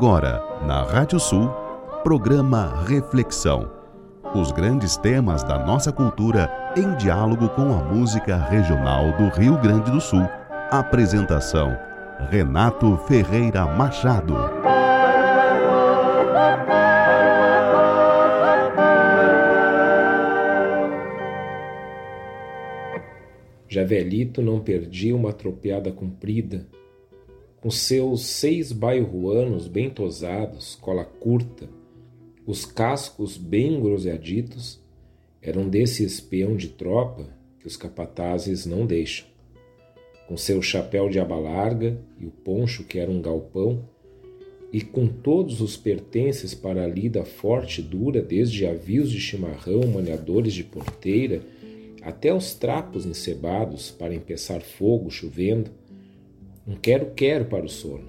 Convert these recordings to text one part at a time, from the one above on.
Agora, na Rádio Sul, programa Reflexão. Os grandes temas da nossa cultura em diálogo com a música regional do Rio Grande do Sul. Apresentação: Renato Ferreira Machado. Já velhito não perdia uma tropeada comprida, com seus seis bairruanos bem tosados, cola curta, os cascos bem groseaditos, eram desse espião de tropa que os capatazes não deixam. Com seu chapéu de aba larga e o poncho que era um galpão, e com todos os pertences para a lida forte e dura, desde avios de chimarrão, maniadores de porteira, até os trapos encebados para empeçar fogo chovendo, um quero-quero para o sono.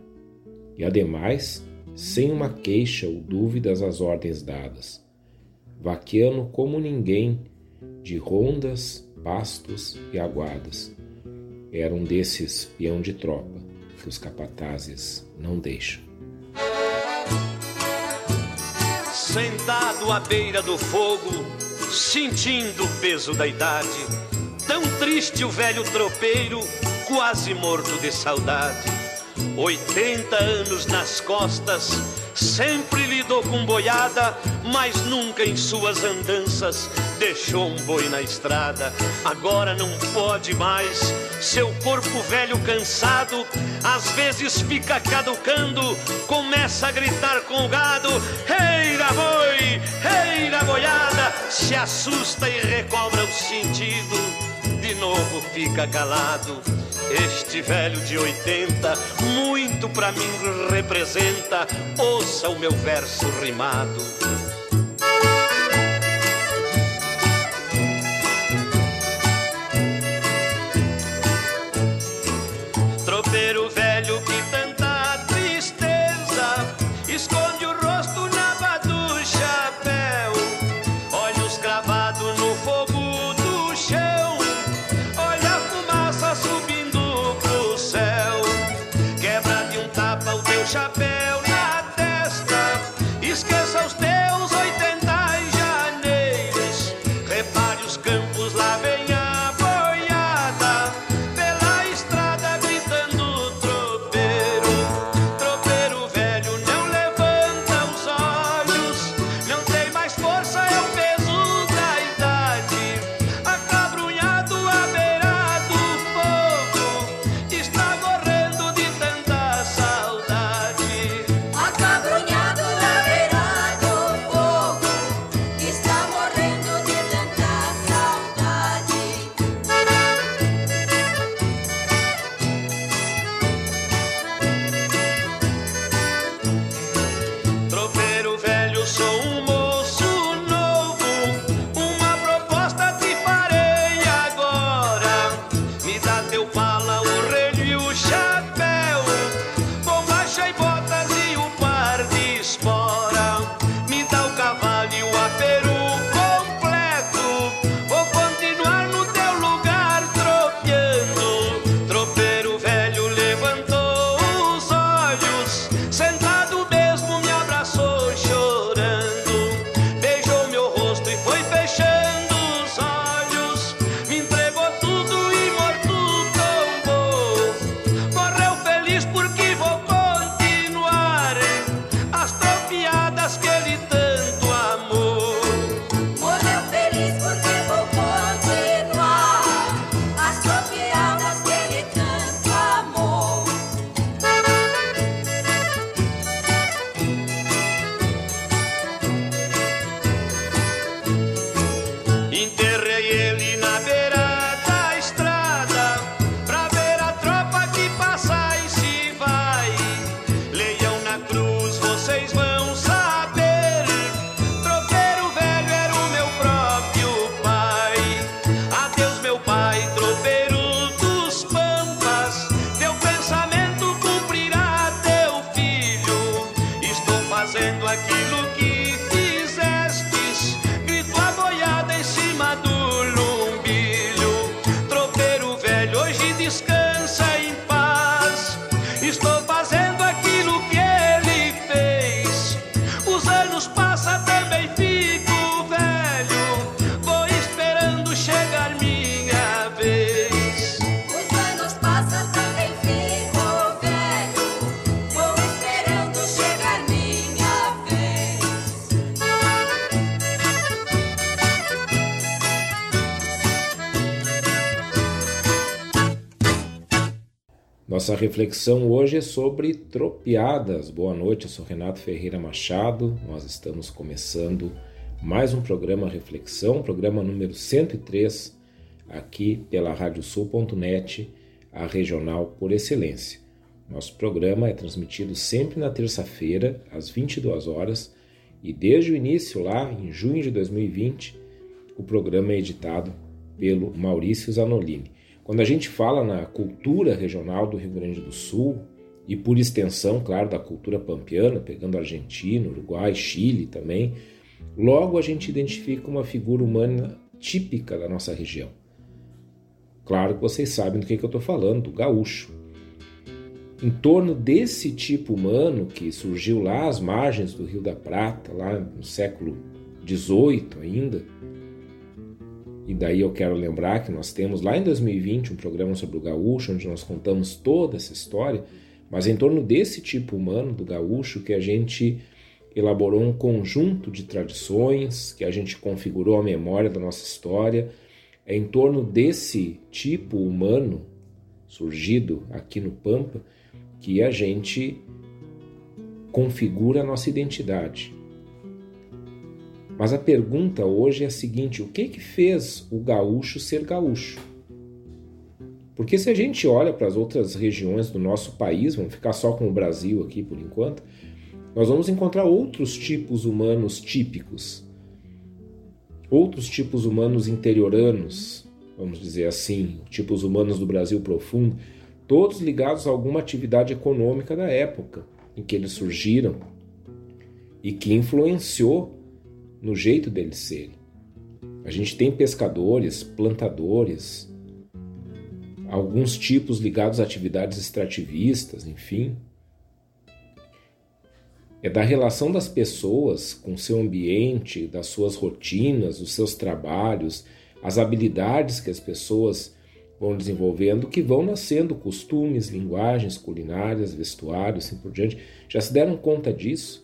E ademais, sem uma queixa ou dúvidas às ordens dadas. Vaquiano como ninguém, de rondas, pastos e aguadas. Era um desses peão de tropa que os capatazes não deixam. Sentado à beira do fogo, sentindo o peso da idade, tão triste o velho tropeiro, quase morto de saudade. Oitenta anos nas costas, sempre lidou com boiada, mas nunca em suas andanças deixou um boi na estrada. Agora não pode mais, seu corpo velho cansado, às vezes fica caducando, começa a gritar com o gado: Reira boi, reira boiada, se assusta e recobra o sentido, de novo fica calado. Este velho de 80, muito pra mim representa, ouça o meu verso rimado. Nossa reflexão hoje é sobre tropiadas. Boa noite, eu sou Renato Ferreira Machado. Nós estamos começando mais um programa Reflexão, programa número 103, aqui pela radiosul.net, a regional por excelência. Nosso programa é transmitido sempre na terça-feira, às 22 horas, e desde o início, lá em junho de 2020, o programa é editado pelo Maurício Zanolini. Quando a gente fala na cultura regional do Rio Grande do Sul, e por extensão, claro, da cultura pampiana, pegando Argentina, Uruguai, Chile também, logo a gente identifica uma figura humana típica da nossa região. Claro que vocês sabem do que, que eu estou falando, do gaúcho. Em torno desse tipo humano que surgiu lá às margens do Rio da Prata, lá no século XVIII ainda, e daí eu quero lembrar que nós temos lá em 2020 um programa sobre o gaúcho, onde nós contamos toda essa história, mas em torno desse tipo humano do gaúcho que a gente elaborou um conjunto de tradições, que a gente configurou a memória da nossa história. É em torno desse tipo humano surgido aqui no Pampa que a gente configura a nossa identidade. Mas a pergunta hoje é a seguinte: o que que fez o gaúcho ser gaúcho? Porque se a gente olha para as outras regiões do nosso país, vamos ficar só com o Brasil aqui por enquanto, nós vamos encontrar outros tipos humanos típicos, outros tipos humanos interioranos, vamos dizer assim, tipos humanos do Brasil profundo, todos ligados a alguma atividade econômica da época em que eles surgiram e que influenciou no jeito deles serem. A gente tem pescadores, plantadores, alguns tipos ligados a atividades extrativistas, enfim. É da relação das pessoas com seu ambiente, das suas rotinas, os seus trabalhos, as habilidades que as pessoas vão desenvolvendo que vão nascendo costumes, linguagens culinárias, vestuários, assim por diante. Já se deram conta disso?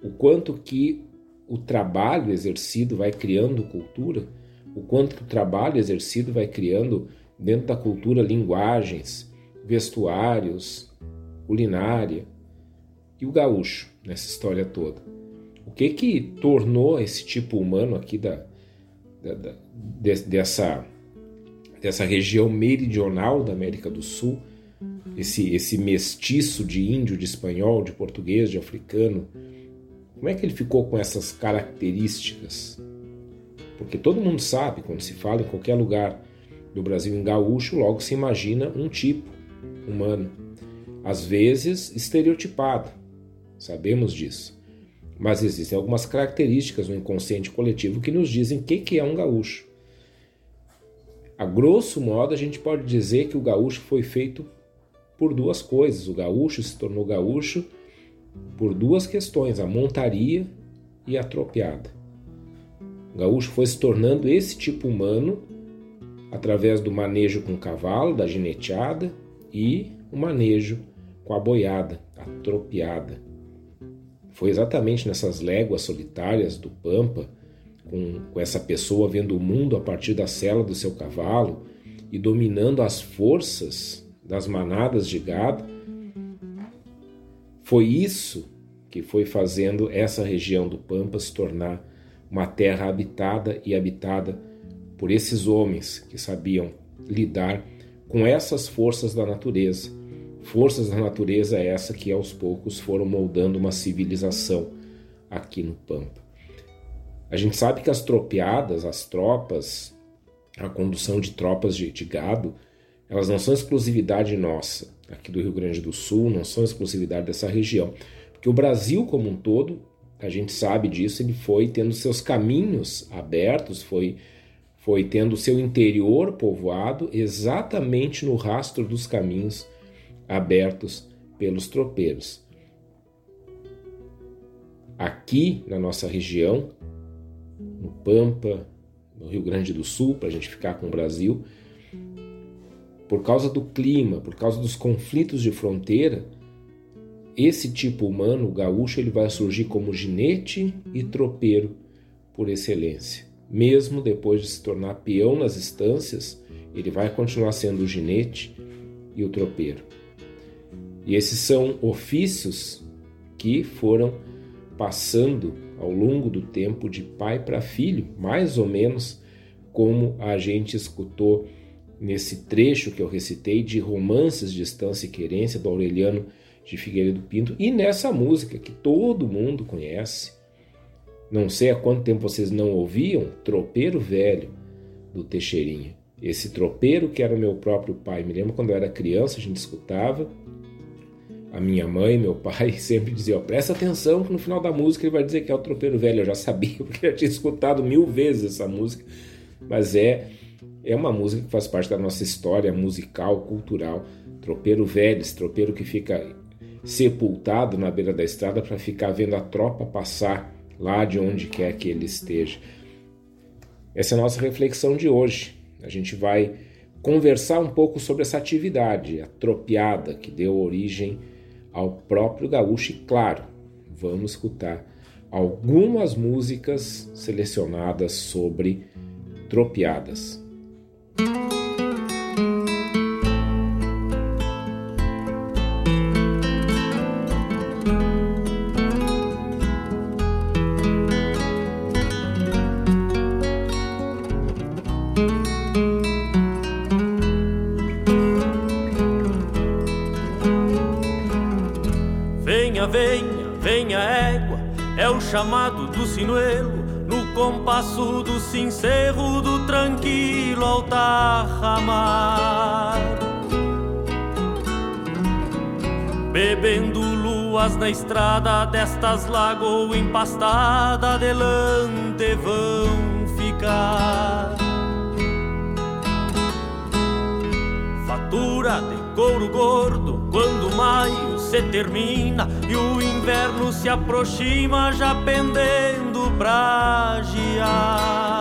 O quanto que o trabalho exercido vai criando cultura, o quanto que o trabalho exercido vai criando dentro da cultura linguagens, vestuários, culinária e o gaúcho nessa história toda. O que que tornou esse tipo humano aqui da, da, da de, dessa dessa região meridional da América do Sul, esse esse mestiço de índio, de espanhol, de português, de africano, como é que ele ficou com essas características? Porque todo mundo sabe, quando se fala em qualquer lugar do Brasil em gaúcho, logo se imagina um tipo humano, às vezes estereotipado, sabemos disso. Mas existem algumas características no inconsciente coletivo que nos dizem o que é um gaúcho. A grosso modo, a gente pode dizer que o gaúcho foi feito por duas coisas. O gaúcho se tornou gaúcho por duas questões, a montaria e a tropeada. O gaúcho foi se tornando esse tipo humano através do manejo com o cavalo, da gineteada e o manejo com a boiada, a tropeada. Foi exatamente nessas léguas solitárias do Pampa, com, com essa pessoa vendo o mundo a partir da cela do seu cavalo e dominando as forças das manadas de gado, foi isso que foi fazendo essa região do Pampa se tornar uma terra habitada e habitada por esses homens que sabiam lidar com essas forças da natureza. Forças da natureza essa que aos poucos foram moldando uma civilização aqui no Pampa. A gente sabe que as tropeadas, as tropas, a condução de tropas de, de gado, elas não são exclusividade nossa aqui do Rio Grande do Sul, não são exclusividade dessa região. Porque o Brasil como um todo, a gente sabe disso, ele foi tendo seus caminhos abertos, foi, foi tendo seu interior povoado exatamente no rastro dos caminhos abertos pelos tropeiros. Aqui na nossa região, no Pampa, no Rio Grande do Sul, para a gente ficar com o Brasil, por causa do clima, por causa dos conflitos de fronteira, esse tipo humano, o gaúcho, ele vai surgir como ginete e tropeiro por excelência. Mesmo depois de se tornar peão nas estâncias, ele vai continuar sendo o ginete e o tropeiro. E esses são ofícios que foram passando ao longo do tempo de pai para filho, mais ou menos como a gente escutou nesse trecho que eu recitei de Romances de Estância e Querência do Aureliano de Figueiredo Pinto e nessa música que todo mundo conhece. Não sei há quanto tempo vocês não ouviam Tropeiro Velho do Teixeirinha. Esse tropeiro que era meu próprio pai. Me lembro quando eu era criança, a gente escutava. A minha mãe, meu pai sempre diziam: presta atenção que no final da música ele vai dizer que é o tropeiro velho. Eu já sabia, porque eu tinha escutado mil vezes essa música. Mas é, é uma música que faz parte da nossa história musical, cultural. Tropeiro esse tropeiro que fica sepultado na beira da estrada para ficar vendo a tropa passar lá de onde quer que ele esteja. Essa é a nossa reflexão de hoje. A gente vai conversar um pouco sobre essa atividade, a tropiada, que deu origem ao próprio gaúcho, e claro, vamos escutar algumas músicas selecionadas sobre tropiadas. Chamado do sinuelo, no compasso do sincerro do tranquilo altarramar. Bebendo luas na estrada destas lagoas empastada, adelante vão ficar. Fatura de couro gordo quando maio se termina e o inverno se aproxima já pendendo pra giar.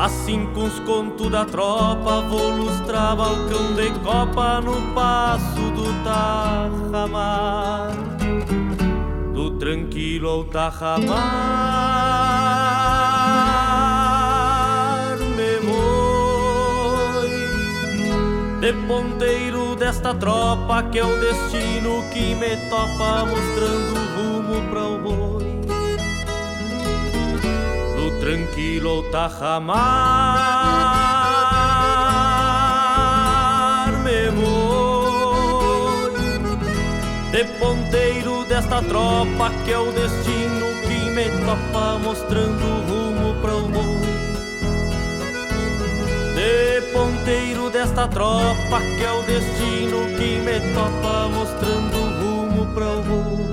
Assim com os contos da tropa vou lustrar balcão de copa no passo do Tarramar Do tranquilo ao Tarramar Me vou De ponteiro desta tropa que é o destino que me topa mostrando o rumo para o boi. Tranquilo Tarramar me vou. De ponteiro desta tropa que é o destino que me topa mostrando o rumo para o boi de ponteiro desta tropa que é o destino que me topa mostrando o rumo para o voo.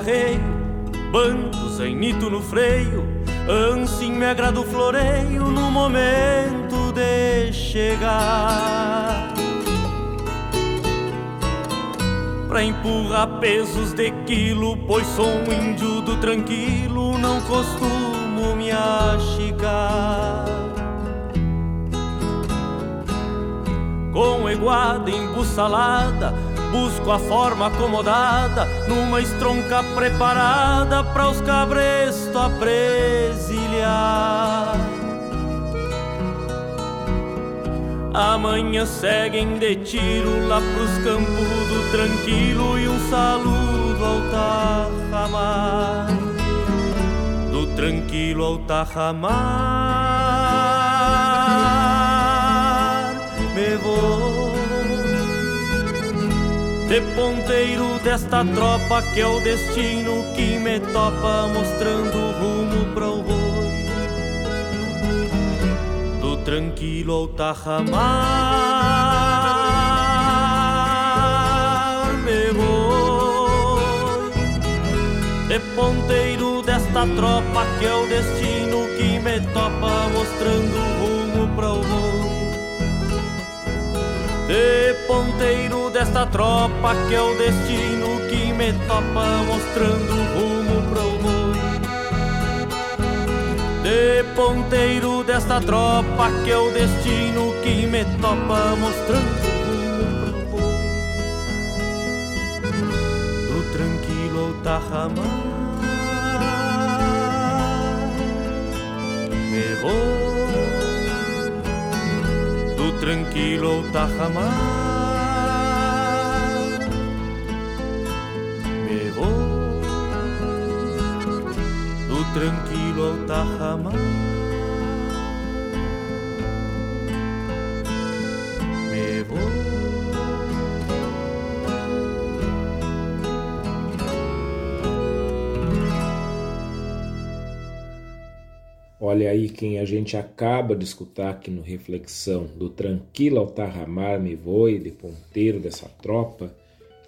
Arreios, bancos em nito no freio, assim me agrada o floreio no momento de chegar. Pra empurrar pesos de quilo, pois sou um índio do tranquilo, não costumo me achicar. Com eguada embussalada, Busco a forma acomodada numa estronca preparada para os cabrestos apresilhar. Amanhã seguem de tiro lá pros campos do tranquilo e um saludo ao Tarramar. Do tranquilo ao Tarramar me vou de ponteiro desta tropa que é o destino que me topa Mostrando o rumo para o boi Do tranquilo ao tajamar Me vou. De ponteiro desta tropa que é o destino que me topa Mostrando o rumo para o boi de ponteiro desta tropa que é o destino que me topa mostrando rumo pra o boi. De ponteiro desta tropa que é o destino que me topa mostrando rumo pra o boi. Do tranquilo ao tarramar me vou tranquilo Tajamar me vou do tranquilo Tajamar Olha aí quem a gente acaba de escutar aqui no Reflexão, do Tranquilo Altarramar me voe, de ponteiro dessa tropa,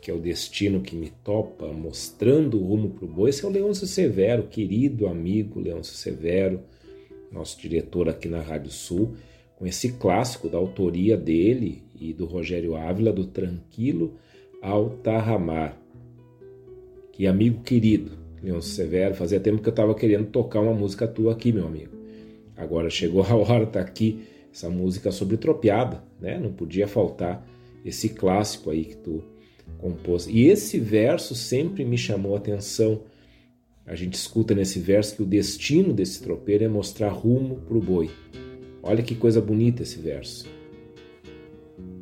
que é o destino que me topa, mostrando o rumo pro boi. Esse é o Leôncio Severo, querido amigo Leôncio Severo, nosso diretor aqui na Rádio Sul, com esse clássico da autoria dele e do Rogério Ávila, do Tranquilo Altarramar. Que amigo querido, Leôncio Severo, fazia tempo que eu estava querendo tocar uma música tua aqui, meu amigo. Agora chegou a hora, tá aqui essa música sobre tropiada, né? Não podia faltar esse clássico aí que tu compôs. E esse verso sempre me chamou a atenção. A gente escuta nesse verso que o destino desse tropeiro é mostrar rumo pro boi. Olha que coisa bonita esse verso.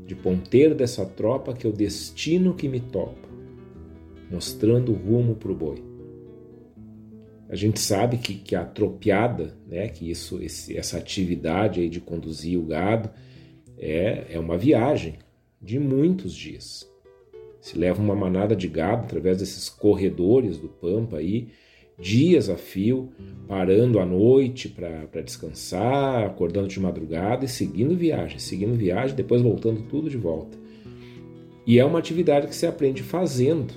De ponteiro dessa tropa que é o destino que me topa, mostrando o rumo pro boi. A gente sabe que, que a tropiada, né, que isso, esse, essa atividade aí de conduzir o gado é, é uma viagem de muitos dias. Se leva uma manada de gado através desses corredores do Pampa aí, dias a fio, parando à noite para descansar, acordando de madrugada e seguindo viagem, seguindo viagem, depois voltando tudo de volta. E é uma atividade que se aprende fazendo,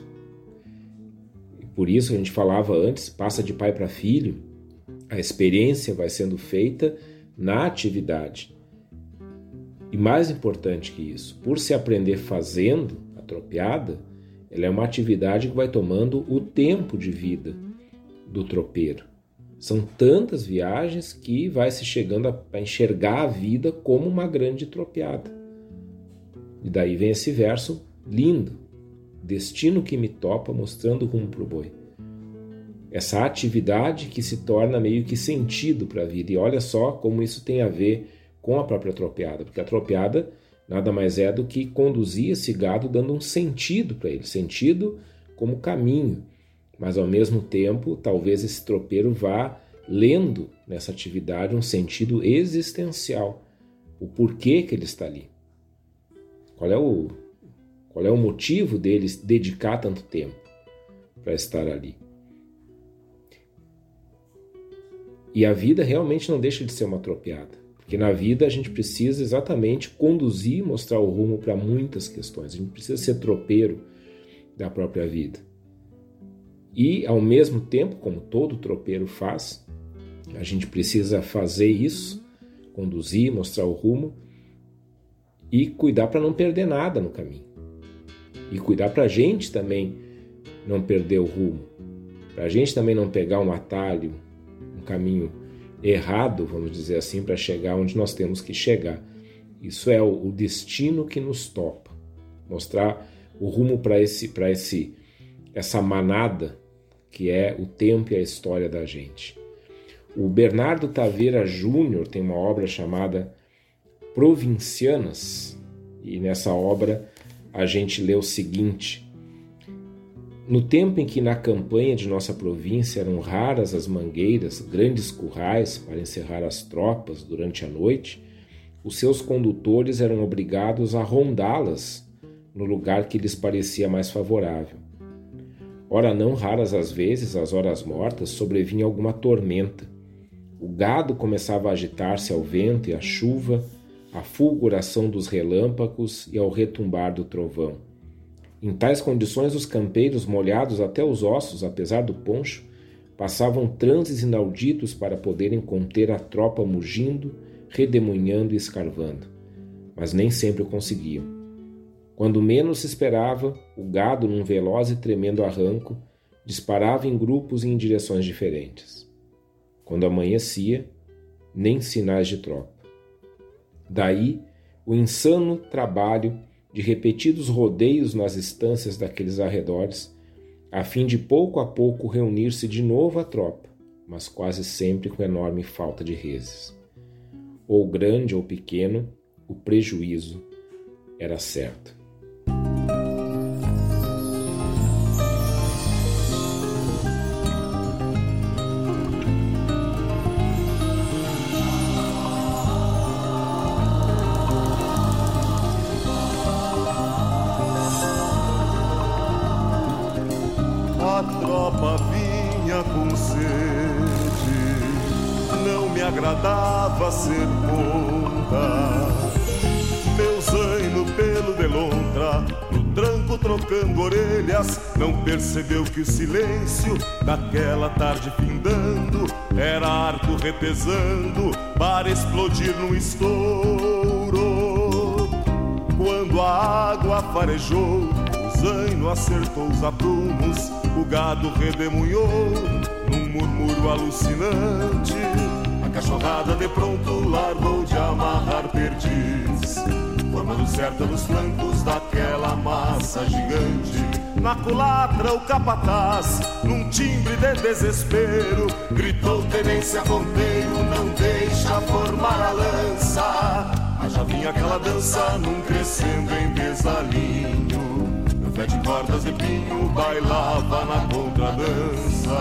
por isso a gente falava antes, passa de pai para filho, a experiência vai sendo feita na atividade. E mais importante que isso, por se aprender fazendo a tropeada, ela é uma atividade que vai tomando o tempo de vida do tropeiro. São tantas viagens que vai se chegando a enxergar a vida como uma grande tropeada. E daí vem esse verso lindo destino que me topa mostrando rumo para o boi. Essa atividade que se torna meio que sentido para a vida. E olha só como isso tem a ver com a própria tropeada, porque a tropeada nada mais é do que conduzir esse gado dando um sentido para ele, sentido como caminho. Mas ao mesmo tempo, talvez esse tropeiro vá lendo nessa atividade um sentido existencial, o porquê que ele está ali. Qual é o qual é o motivo deles dedicar tanto tempo para estar ali? E a vida realmente não deixa de ser uma tropeada, porque na vida a gente precisa exatamente conduzir e mostrar o rumo para muitas questões. A gente precisa ser tropeiro da própria vida. E ao mesmo tempo, como todo tropeiro faz, a gente precisa fazer isso, conduzir, mostrar o rumo e cuidar para não perder nada no caminho e cuidar para a gente também não perder o rumo, para a gente também não pegar um atalho, um caminho errado, vamos dizer assim, para chegar onde nós temos que chegar. Isso é o, destino que nos topa, mostrar o rumo para esse, para esse, essa manada que é o tempo e a história da gente. O Bernardo Taveira Júnior tem uma obra chamada Provincianas e nessa obra a gente lê o seguinte: No tempo em que na campanha de nossa província eram raras as mangueiras, grandes currais para encerrar as tropas durante a noite, os seus condutores eram obrigados a rondá-las no lugar que lhes parecia mais favorável. Ora, não raras às vezes, às horas mortas, sobrevinha alguma tormenta. O gado começava a agitar-se ao vento e à chuva, à fulguração dos relâmpagos e ao retumbar do trovão. Em tais condições, os campeiros, molhados até os ossos, apesar do poncho, passavam transes inauditos para poderem conter a tropa mugindo, redemoinhando e escarvando, mas nem sempre conseguiam. Quando menos se esperava, o gado, num veloz e tremendo arranco, disparava em grupos e em direções diferentes. Quando amanhecia, nem sinais de tropa. Daí o insano trabalho de repetidos rodeios nas estâncias daqueles arredores, a fim de pouco a pouco reunir-se de novo a tropa, mas quase sempre com enorme falta de reses. Ou grande ou pequeno, o prejuízo era certo. Silêncio daquela tarde findando era arco repesando para explodir no estouro. Quando a água farejou, o zaino acertou os aprumos, o gado redemunhou num murmúrio alucinante cachorrada de pronto largou de amarrar perdiz, formando certa nos flancos daquela massa gigante. Na culatra o capataz, num timbre de desespero, gritou tenência ponteiro, não deixa formar a lança. Mas já vinha aquela dança num crescendo em desalinho. Fé de cordas de pinho bailava na contradança.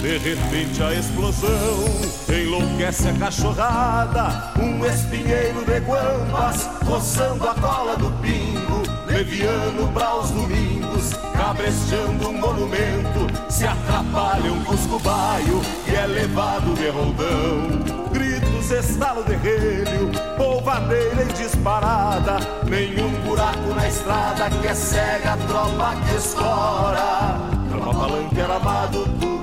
De repente a explosão enlouquece a cachorrada. Um espinheiro de guampas roçando a cola do pingo. Leviano para os domingos, cabresteando um monumento. Se atrapalha um cusco baio e é levado de roldão. Gritos, estalo de relho, polvadeira e disparada. Nenhum buraco na estrada que é cega a tropa que escora. Trama palanque amado, tudo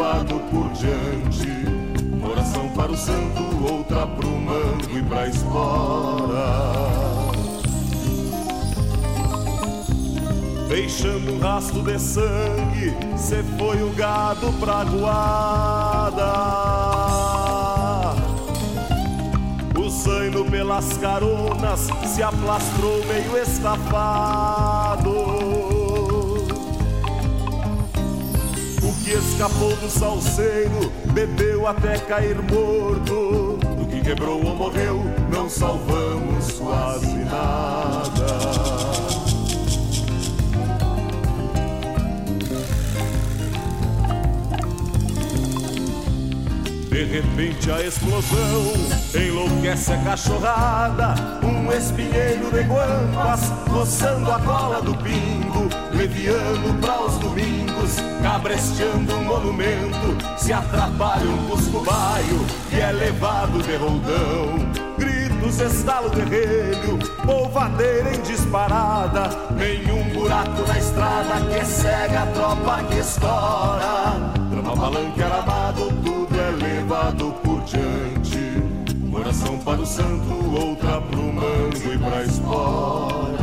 levado por diante. Uma oração para o santo, outra pro mango e pra espora. Deixando um rastro de sangue, cê foi o gado pra guarda. O zaino pelas caronas se aplastrou meio estafado. Que escapou do salseiro, bebeu até cair morto. Do que quebrou ou morreu, não salvamos quase nada. De repente a explosão enlouquece a cachorrada. Um espinheiro de guampas roçando a cola do pingo, leviano para os domingos cabresteando um monumento, se atrapalha um cusco baio e é levado de roldão. Gritos, estalo de relho, polvadeira em disparada, nenhum buraco na estrada que cega a tropa que estoura. Trama palanque aramado, tudo é levado por diante. Uma oração para o santo, outra pro mango e pra espora.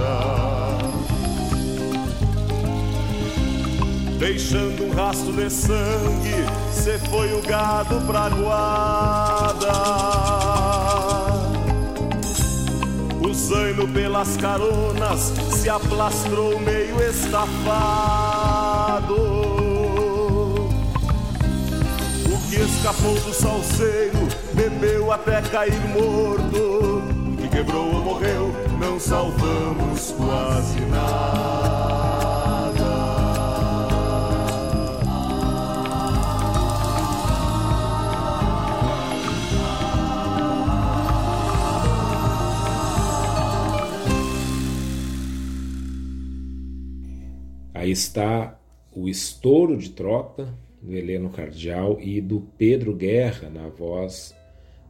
Deixando um rastro de sangue. Cê foi o gado pra guarda. O zaino pelas caronas se aplastrou meio estafado. O que escapou do salseiro bebeu até cair morto. O que quebrou ou morreu, não salvamos quase nada. Está o estouro de tropa do Heleno Cardial e do Pedro Guerra na voz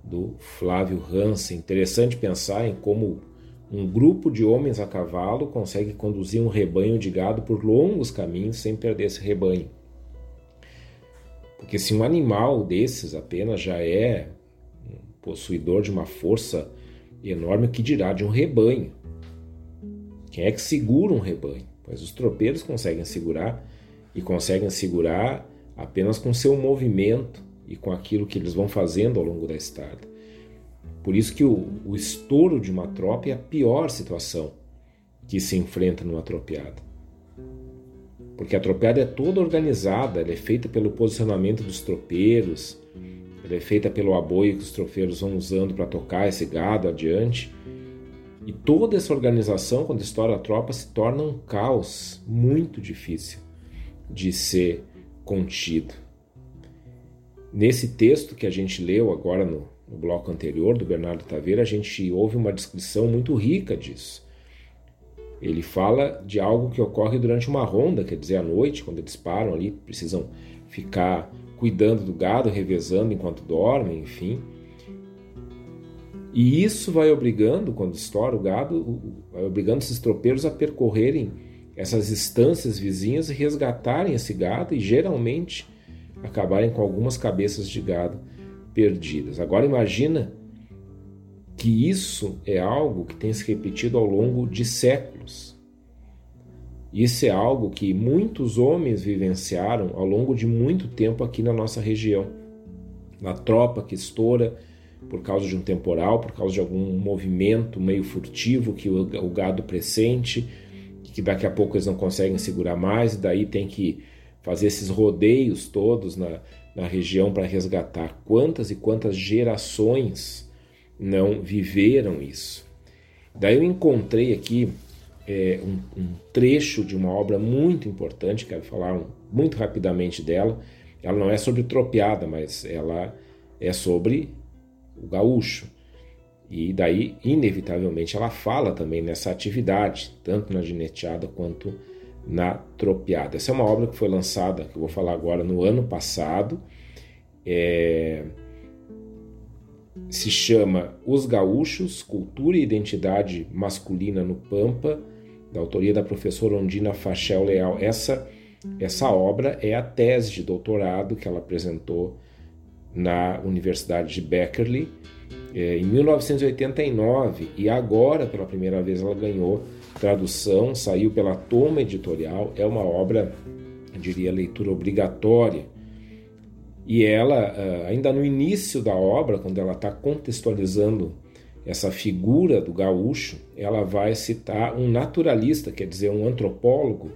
do Flávio Hansen. Interessante pensar em como Um grupo de homens a cavalo consegue conduzir um rebanho de gado por longos caminhos sem perder esse rebanho. Porque se um animal desses apenas já é possuidor de uma força enorme, que dirá de um rebanho? Quem é que segura um rebanho? Pois os tropeiros conseguem segurar e conseguem segurar apenas com seu movimento e com aquilo que eles vão fazendo ao longo da estrada. Por isso que o, o estouro de uma tropa é a pior situação que se enfrenta numa tropeada. Porque a tropeada é toda organizada, ela é feita pelo posicionamento dos tropeiros, ela é feita pelo aboio que os tropeiros vão usando para tocar esse gado adiante. E toda essa organização, quando estoura a tropa, se torna um caos muito difícil de ser contido. Nesse texto que a gente leu agora no, no bloco anterior do Bernardo Taveira, a gente ouve uma descrição muito rica disso. Ele fala de algo que ocorre durante uma ronda, quer dizer, à noite, quando eles param ali, precisam ficar cuidando do gado, revezando enquanto dormem, enfim. E isso vai obrigando, quando estoura o gado, vai obrigando esses tropeiros a percorrerem essas estâncias vizinhas e resgatarem esse gado e geralmente acabarem com algumas cabeças de gado perdidas. Agora imagina que isso é algo que tem se repetido ao longo de séculos. Isso é algo que muitos homens vivenciaram ao longo de muito tempo aqui na nossa região. Na tropa que estoura por causa de um temporal, por causa de algum movimento meio furtivo que o gado pressente, que daqui a pouco eles não conseguem segurar mais, e daí tem que fazer esses rodeios todos na, na região para resgatar. Quantas e quantas gerações não viveram isso? Daí eu encontrei aqui é, um, um, trecho de uma obra muito importante, quero falar um, muito rapidamente dela. Ela não é sobre tropeada, mas ela é sobre o gaúcho. E daí, inevitavelmente, ela fala também nessa atividade, tanto na gineteada quanto na tropeada. Essa é uma obra que foi lançada, que eu vou falar agora, no ano passado. É... Se chama Os Gaúchos, Cultura e Identidade Masculina no Pampa, da autoria da professora Ondina Fachel Leal. Essa, essa obra é a tese de doutorado que ela apresentou na Universidade de Beckerley é, em 1989 e agora, pela primeira vez, ela ganhou tradução, saiu pela Toma Editorial, é uma obra, eu diria, leitura obrigatória. E ela, ah, ainda no início da obra, quando ela está contextualizando essa figura do gaúcho, ela vai citar um naturalista, quer dizer, um antropólogo,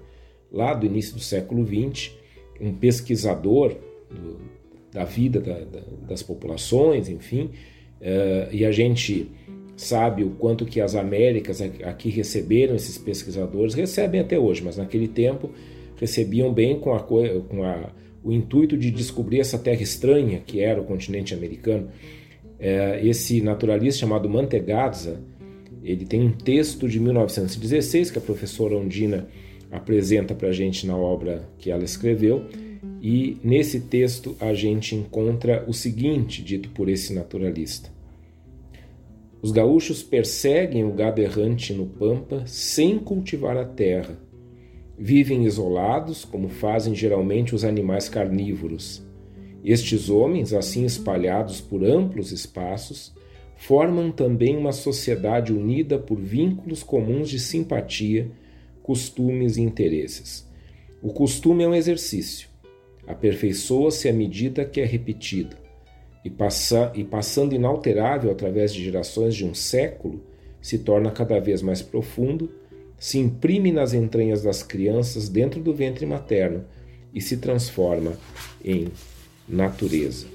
lá do início do século XX, um pesquisador do, da vida da, da, das populações, enfim, uh, e a gente sabe o quanto que as Américas aqui receberam esses pesquisadores, recebem até hoje, mas naquele tempo recebiam bem com, a, com a, o intuito de descobrir essa terra estranha que era o continente americano. É, esse naturalista chamado Mantegazza, ele tem um texto de 1916 que a professora Ondina apresenta para a gente na obra que ela escreveu, e nesse texto a gente encontra o seguinte, dito por esse naturalista. Os gaúchos perseguem o gado errante no pampa sem cultivar a terra. Vivem isolados, como fazem geralmente os animais carnívoros. Estes homens, assim espalhados por amplos espaços, formam também uma sociedade unida por vínculos comuns de simpatia, costumes e interesses. O costume é um exercício. Aperfeiçoa-se à medida que é repetido e, passa, e passando inalterável através de gerações de um século, se torna cada vez mais profundo, se imprime nas entranhas das crianças dentro do ventre materno e se transforma em natureza.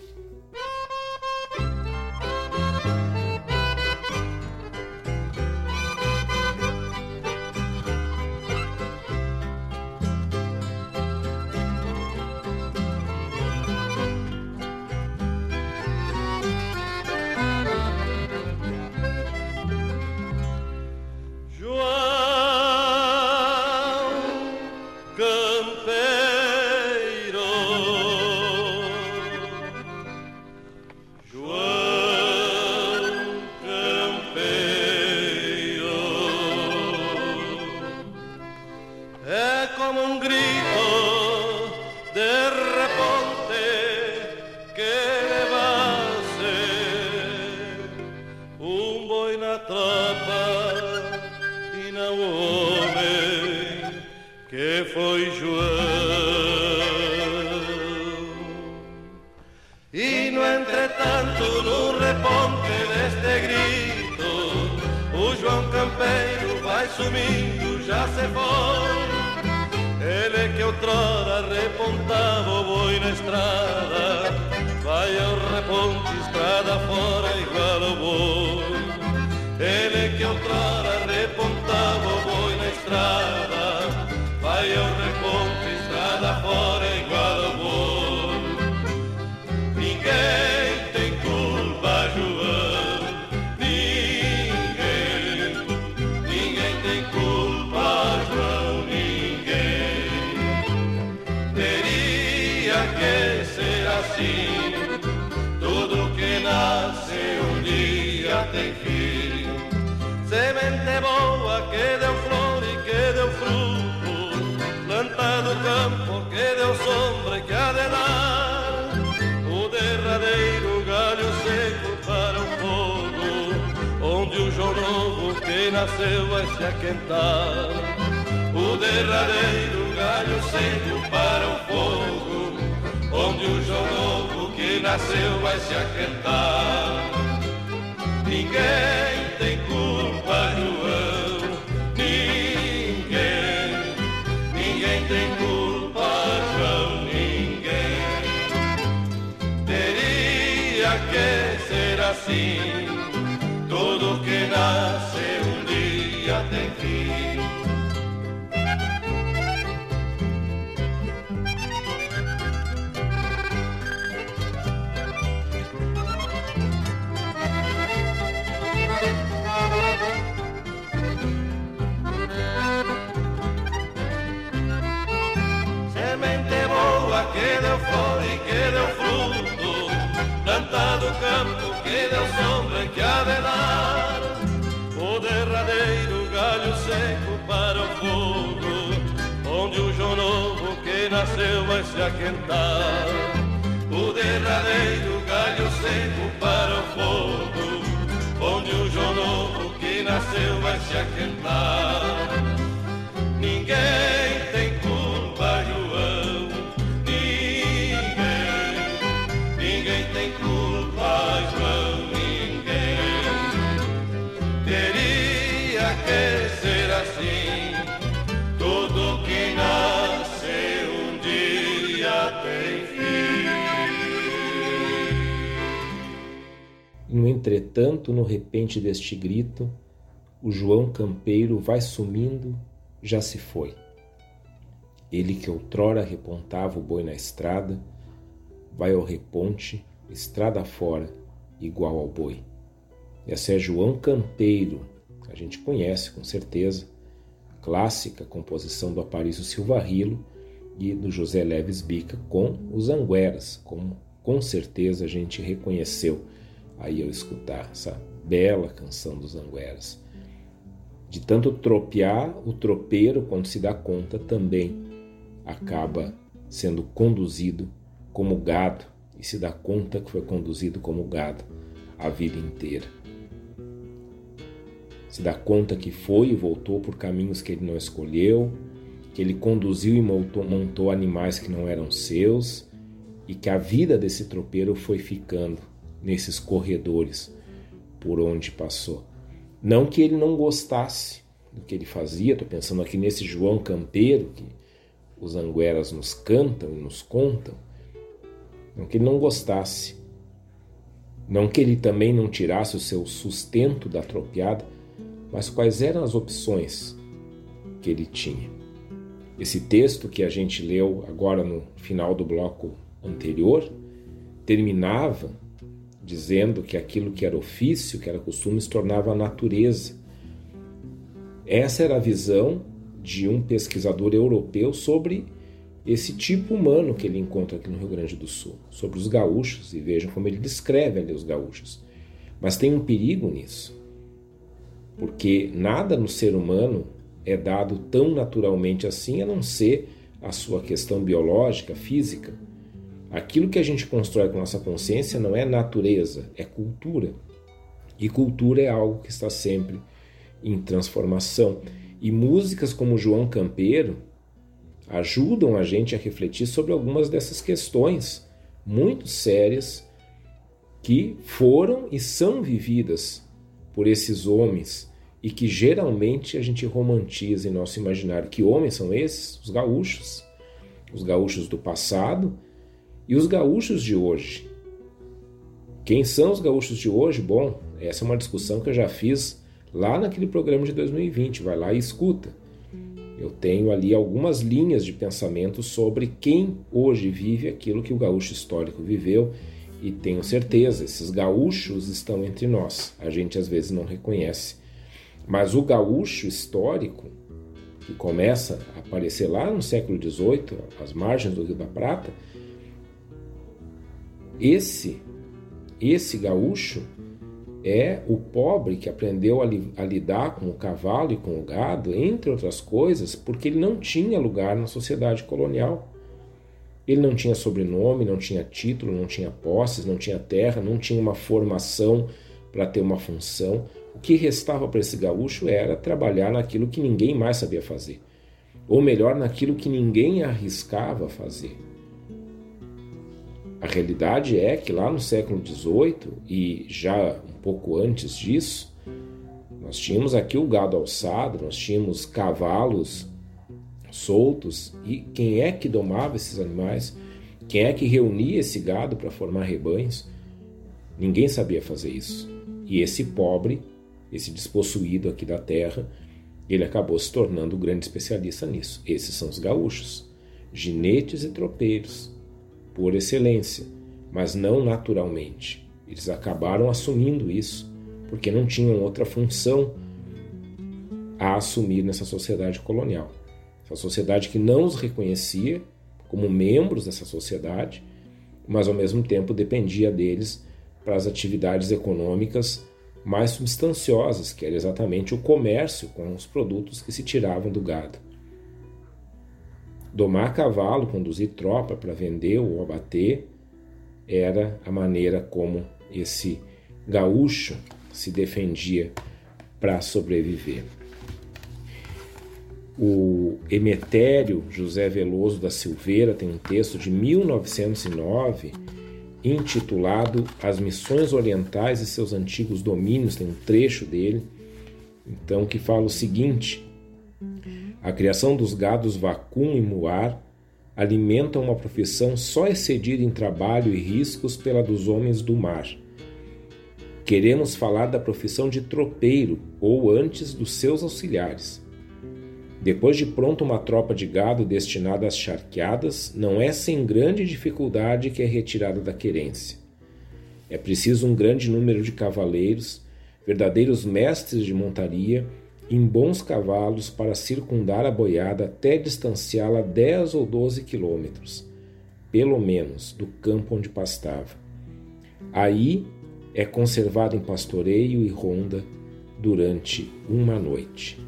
Nasceu vai se aquentar. O derradeiro galho seco para o fogo, onde o João novo que nasceu vai se aquentar. Ninguém tem culpa, João. Ninguém, ninguém tem culpa, João. Ninguém teria que ser assim. Tudo que nasce que deu flor e que deu fruto, plantado campo que deu sombra que há de dar. Seco para o fogo, onde o João novo que nasceu vai se aquentar. O derradeiro galho seco para o fogo, onde o João novo que nasceu vai se aquentar. Ninguém No entretanto, no repente deste grito, o João Campeiro vai sumindo, já se foi. Ele que outrora repontava o boi na estrada, vai ao reponte, estrada fora, igual ao boi. Essa é João Campeiro, a gente conhece com certeza, clássica composição do Aparício Silva Rilo e do José Leves Bica com os Angueras, como com certeza a gente reconheceu aí ao escutar essa bela canção dos Angueras. De tanto tropear, o tropeiro, quando se dá conta, também acaba sendo conduzido como gado e se dá conta que foi conduzido como gado a vida inteira. Se dá conta que foi e voltou por caminhos que ele não escolheu, que ele conduziu e montou, montou animais que não eram seus e que a vida desse tropeiro foi ficando nesses corredores por onde passou. Não que ele não gostasse do que ele fazia, estou pensando aqui nesse João Campeiro que os angueras nos cantam e nos contam. Não que ele não gostasse, não que ele também não tirasse o seu sustento da tropiada, mas quais eram as opções que ele tinha. Esse texto que a gente leu agora no final do bloco anterior terminava dizendo que aquilo que era ofício, que era costume, se tornava natureza. Essa era a visão de um pesquisador europeu sobre esse tipo humano que ele encontra aqui no Rio Grande do Sul, sobre os gaúchos, e vejam como ele descreve ali os gaúchos. Mas tem um perigo nisso, porque nada no ser humano é dado tão naturalmente assim, a não ser a sua questão biológica, física. Aquilo que a gente constrói com nossa consciência não é natureza, é cultura. E cultura é algo que está sempre em transformação. E músicas como João Campeiro ajudam a gente a refletir sobre algumas dessas questões muito sérias que foram e são vividas por esses homens e que geralmente a gente romantiza em nosso imaginário. Que homens são esses? Os gaúchos. Os gaúchos do passado e os gaúchos de hoje. Quem são os gaúchos de hoje? Bom, essa é uma discussão que eu já fiz lá naquele programa de 2020. Vai lá e escuta. Eu tenho ali algumas linhas de pensamento sobre quem hoje vive aquilo que o gaúcho histórico viveu e tenho certeza, esses gaúchos estão entre nós. A gente às vezes não reconhece. Mas o gaúcho histórico, que começa a aparecer lá no século XVIII, às margens do Rio da Prata, esse, esse gaúcho é o pobre que aprendeu a, li, a, lidar com o cavalo e com o gado, entre outras coisas, porque ele não tinha lugar na sociedade colonial. Ele não tinha sobrenome, não tinha título, não tinha posses, não tinha terra, não tinha uma formação para ter uma função. O que restava para esse gaúcho era trabalhar naquilo que ninguém mais sabia fazer, ou melhor, naquilo que ninguém arriscava fazer. A realidade é que lá no século XVIII e já um pouco antes disso, nós tínhamos aqui o gado alçado, nós tínhamos cavalos soltos e quem é que domava esses animais? Quem é que reunia esse gado para formar rebanhos? Ninguém sabia fazer isso. E esse pobre, esse despossuído aqui da terra, ele acabou se tornando o grande especialista nisso. Esses são os gaúchos, ginetes e tropeiros por excelência, mas não naturalmente. Eles acabaram assumindo isso porque não tinham outra função a assumir nessa sociedade colonial. Essa sociedade que não os reconhecia como membros dessa sociedade, mas ao mesmo tempo dependia deles para as atividades econômicas mais substanciosas, que era exatamente o comércio com os produtos que se tiravam do gado. Domar cavalo, conduzir tropa para vender ou abater, era a maneira como esse gaúcho se defendia para sobreviver. O Emetério José Veloso da Silveira tem um texto de 1909 intitulado As Missões Orientais e seus Antigos Domínios, tem um trecho dele, então que fala o seguinte: a criação dos gados vacum e muar alimenta uma profissão só excedida em trabalho e riscos pela dos homens do mar. Queremos falar da profissão de tropeiro, ou antes dos seus auxiliares. Depois de pronto uma tropa de gado destinada às charqueadas, não é sem grande dificuldade que é retirada da querência. É preciso um grande número de cavaleiros, verdadeiros mestres de montaria, em bons cavalos para circundar a boiada até distanciá-la 10 ou 12 quilômetros, pelo menos, do campo onde pastava. Aí é conservado em pastoreio e ronda durante uma noite.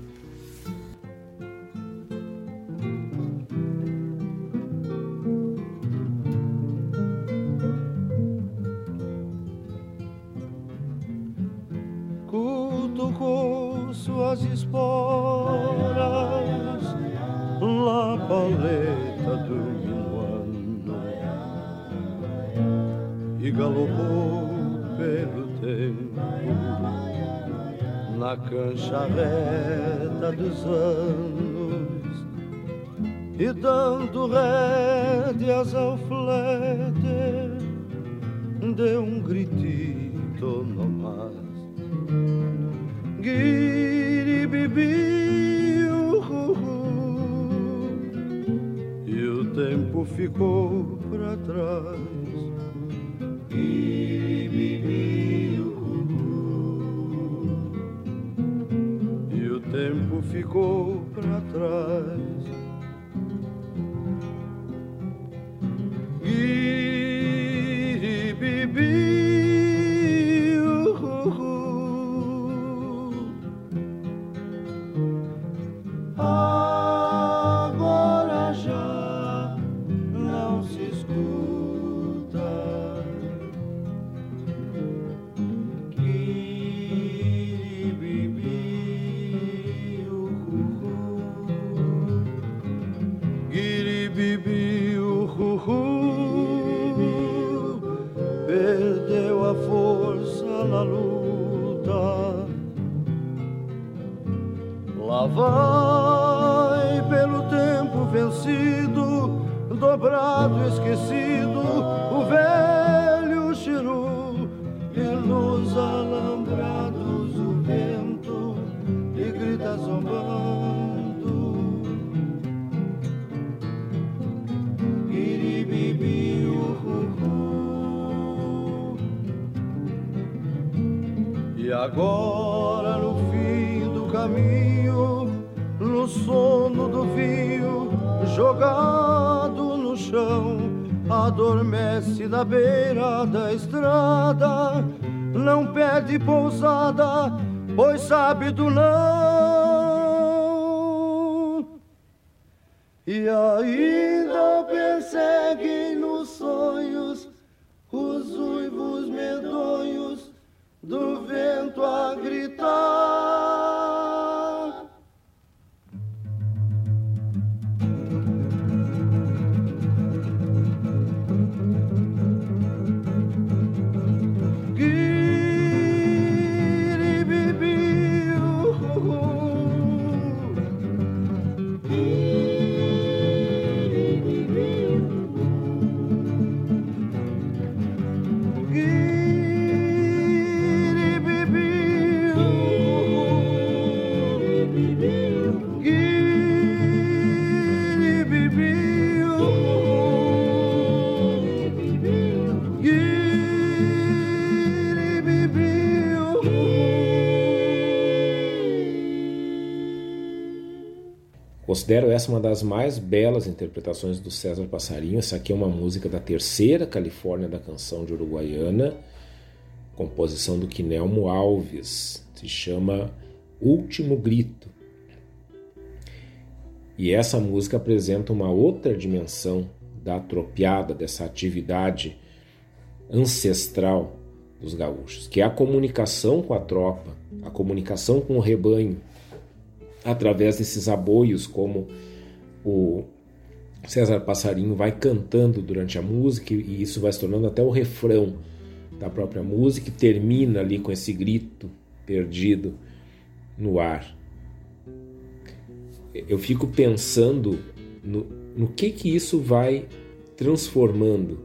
Jesus. Lá vai pelo tempo vencido, dobrado, esquecido, o velho chiru nos alambrados o vento e grita zombando. E agora jogado no chão, adormece na beira da estrada, não pede pousada, pois sabe do não. E ainda perseguem nos sonhos os uivos medonhos do vento a gritar. Considero essa uma das mais belas interpretações do César Passarinho. Essa aqui é uma música da terceira Califórnia da canção de Uruguaiana, composição do Quinelmo Alves. Se chama Último Grito. E essa música apresenta uma outra dimensão da tropiada, dessa atividade ancestral dos gaúchos, que é a comunicação com a tropa, a comunicação com o rebanho, através desses aboios, como o César Passarinho vai cantando durante a música, e isso vai se tornando até o refrão da própria música, e termina ali com esse grito perdido no ar. Eu fico pensando no, no que que isso vai transformando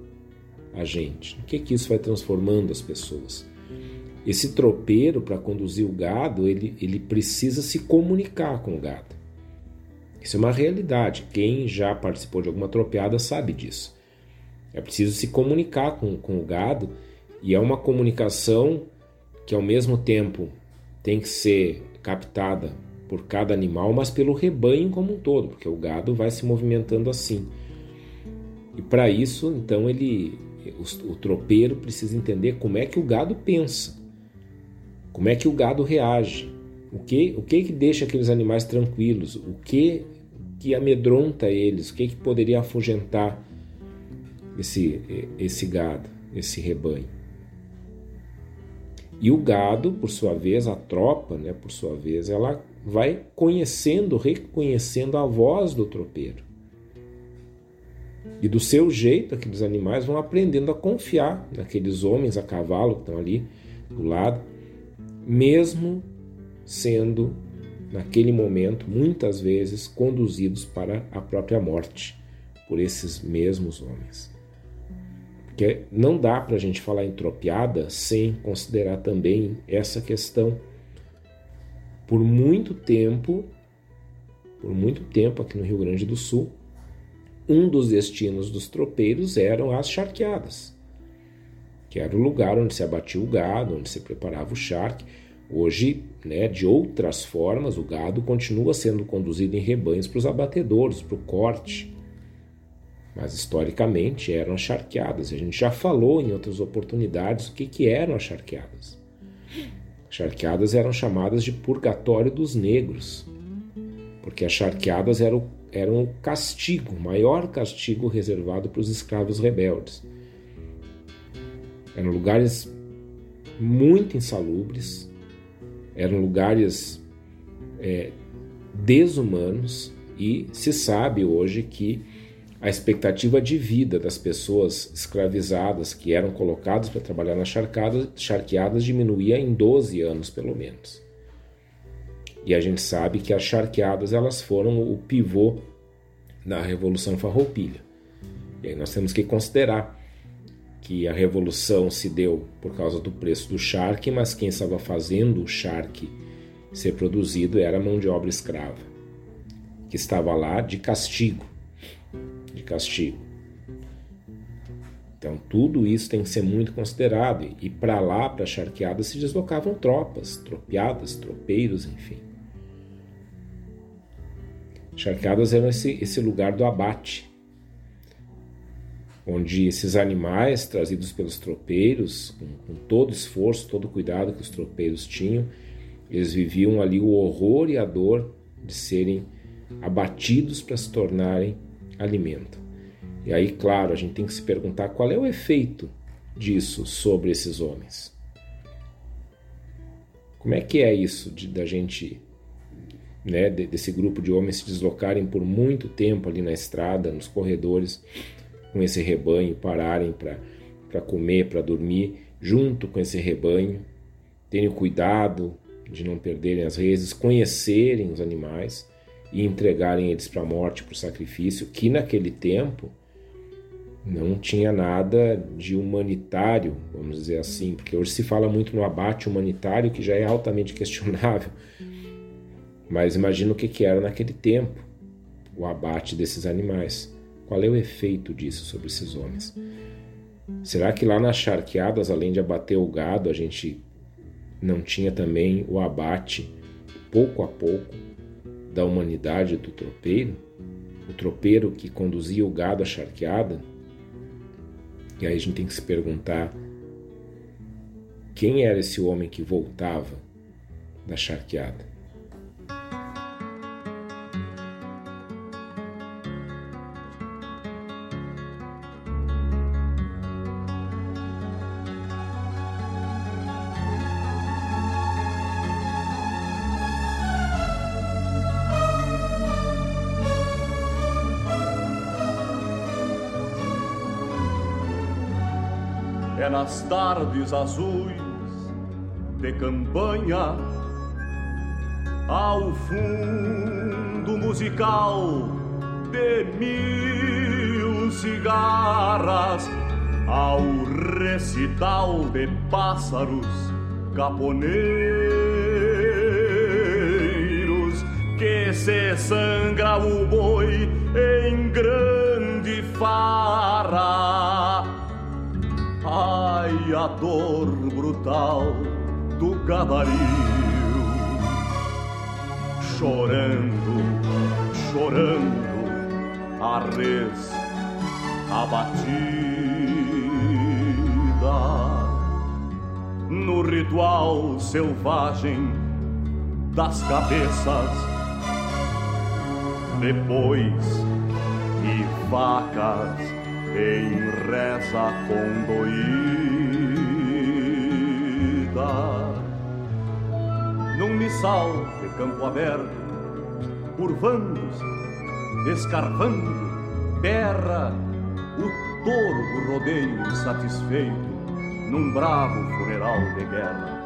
a gente, no que que isso vai transformando as pessoas. Esse tropeiro, para conduzir o gado, ele, ele precisa se comunicar com o gado. Isso é uma realidade. Quem já participou de alguma tropeada sabe disso. É preciso se comunicar com, com o gado e é uma comunicação que, ao mesmo tempo, tem que ser captada por cada animal, mas pelo rebanho como um todo, porque o gado vai se movimentando assim. E para isso, então, ele, o, o tropeiro precisa entender como é que o gado pensa. Como é que o gado reage? O que, o que que deixa aqueles animais tranquilos? O que que amedronta eles? O que que poderia afugentar esse, esse gado, esse rebanho? E o gado, por sua vez, a tropa, né, por sua vez, ela vai conhecendo, reconhecendo a voz do tropeiro. E do seu jeito, aqueles animais vão aprendendo a confiar naqueles homens a cavalo que estão ali do lado mesmo sendo, naquele momento, muitas vezes conduzidos para a própria morte por esses mesmos homens. Porque não dá para a gente falar em tropiada sem considerar também essa questão. Por muito tempo, por muito tempo aqui no Rio Grande do Sul, um dos destinos dos tropeiros eram as charqueadas que era o lugar onde se abatia o gado, onde se preparava o charque. Hoje, né, de outras formas, o gado continua sendo conduzido em rebanhos para os abatedouros, para o corte. Mas historicamente eram as charqueadas. A gente já falou em outras oportunidades o que, que eram as charqueadas. Charqueadas eram chamadas de purgatório dos negros, porque as charqueadas eram, eram o castigo, o maior castigo reservado para os escravos rebeldes. Eram lugares muito insalubres, eram lugares é, desumanos e se sabe hoje que a expectativa de vida das pessoas escravizadas que eram colocadas para trabalhar nas charqueadas, charqueadas diminuía em 12 anos pelo menos. E a gente sabe que as charqueadas elas foram o pivô da Revolução Farroupilha. E aí nós temos que considerar que a revolução se deu por causa do preço do charque, mas quem estava fazendo o charque ser produzido era a mão de obra escrava, que estava lá de castigo, de castigo. Então tudo isso tem que ser muito considerado e para lá, para a charqueada, se deslocavam tropas, tropeadas, tropeiros, enfim. Charqueadas eram esse, esse lugar do abate, onde esses animais trazidos pelos tropeiros, com, com todo esforço, todo cuidado que os tropeiros tinham, eles viviam ali o horror e a dor de serem abatidos para se tornarem alimento. E aí, claro, a gente tem que se perguntar qual é o efeito disso sobre esses homens. Como é que é isso de, da gente, né, desse grupo de homens se deslocarem por muito tempo ali na estrada, nos corredores, com esse rebanho, pararem para comer, para dormir, junto com esse rebanho, terem cuidado de não perderem as reses, conhecerem os animais e entregarem eles para a morte, para o sacrifício, que naquele tempo não tinha nada de humanitário, vamos dizer assim, porque hoje se fala muito no abate humanitário, que já é altamente questionável. Mas imagina o que, que era naquele tempo o abate desses animais. Qual é o efeito disso sobre esses homens? Será que lá nas charqueadas, além de abater o gado, a gente não tinha também o abate, pouco a pouco, da humanidade do tropeiro? O tropeiro que conduzia o gado à charqueada? E aí a gente tem que se perguntar quem era esse homem que voltava da charqueada? Nas tardes azuis de campanha, ao fundo musical de mil cigarras, ao recital de pássaros caponeiros. Que se sangra o boi em grande farra Ai, a dor brutal do gabaril Chorando, chorando A res abatida No ritual selvagem das cabeças Depois e vacas em reza condoída. Num missal de campo aberto, curvando-se, escarvando, berra o touro do rodeio insatisfeito num bravo funeral de guerra.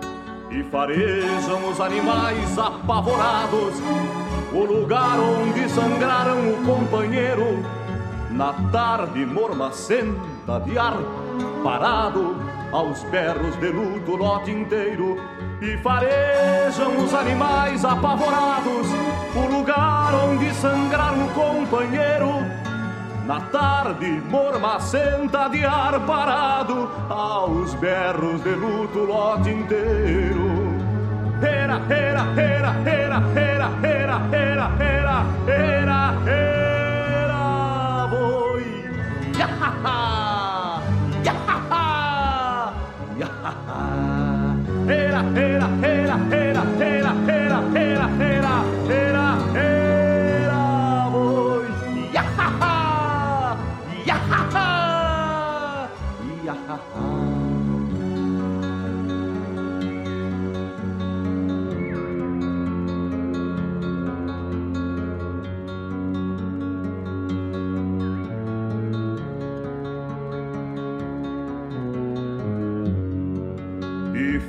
E farejam os animais apavorados o lugar onde sangraram o companheiro na tarde mormacenta de ar parado aos berros de luto o lote inteiro e farejam os animais apavorados o lugar onde sangrar um companheiro na tarde mormacenta de ar parado aos berros de luto o lote inteiro era, era, era, era, era, era, era, era, era, era Yahaha!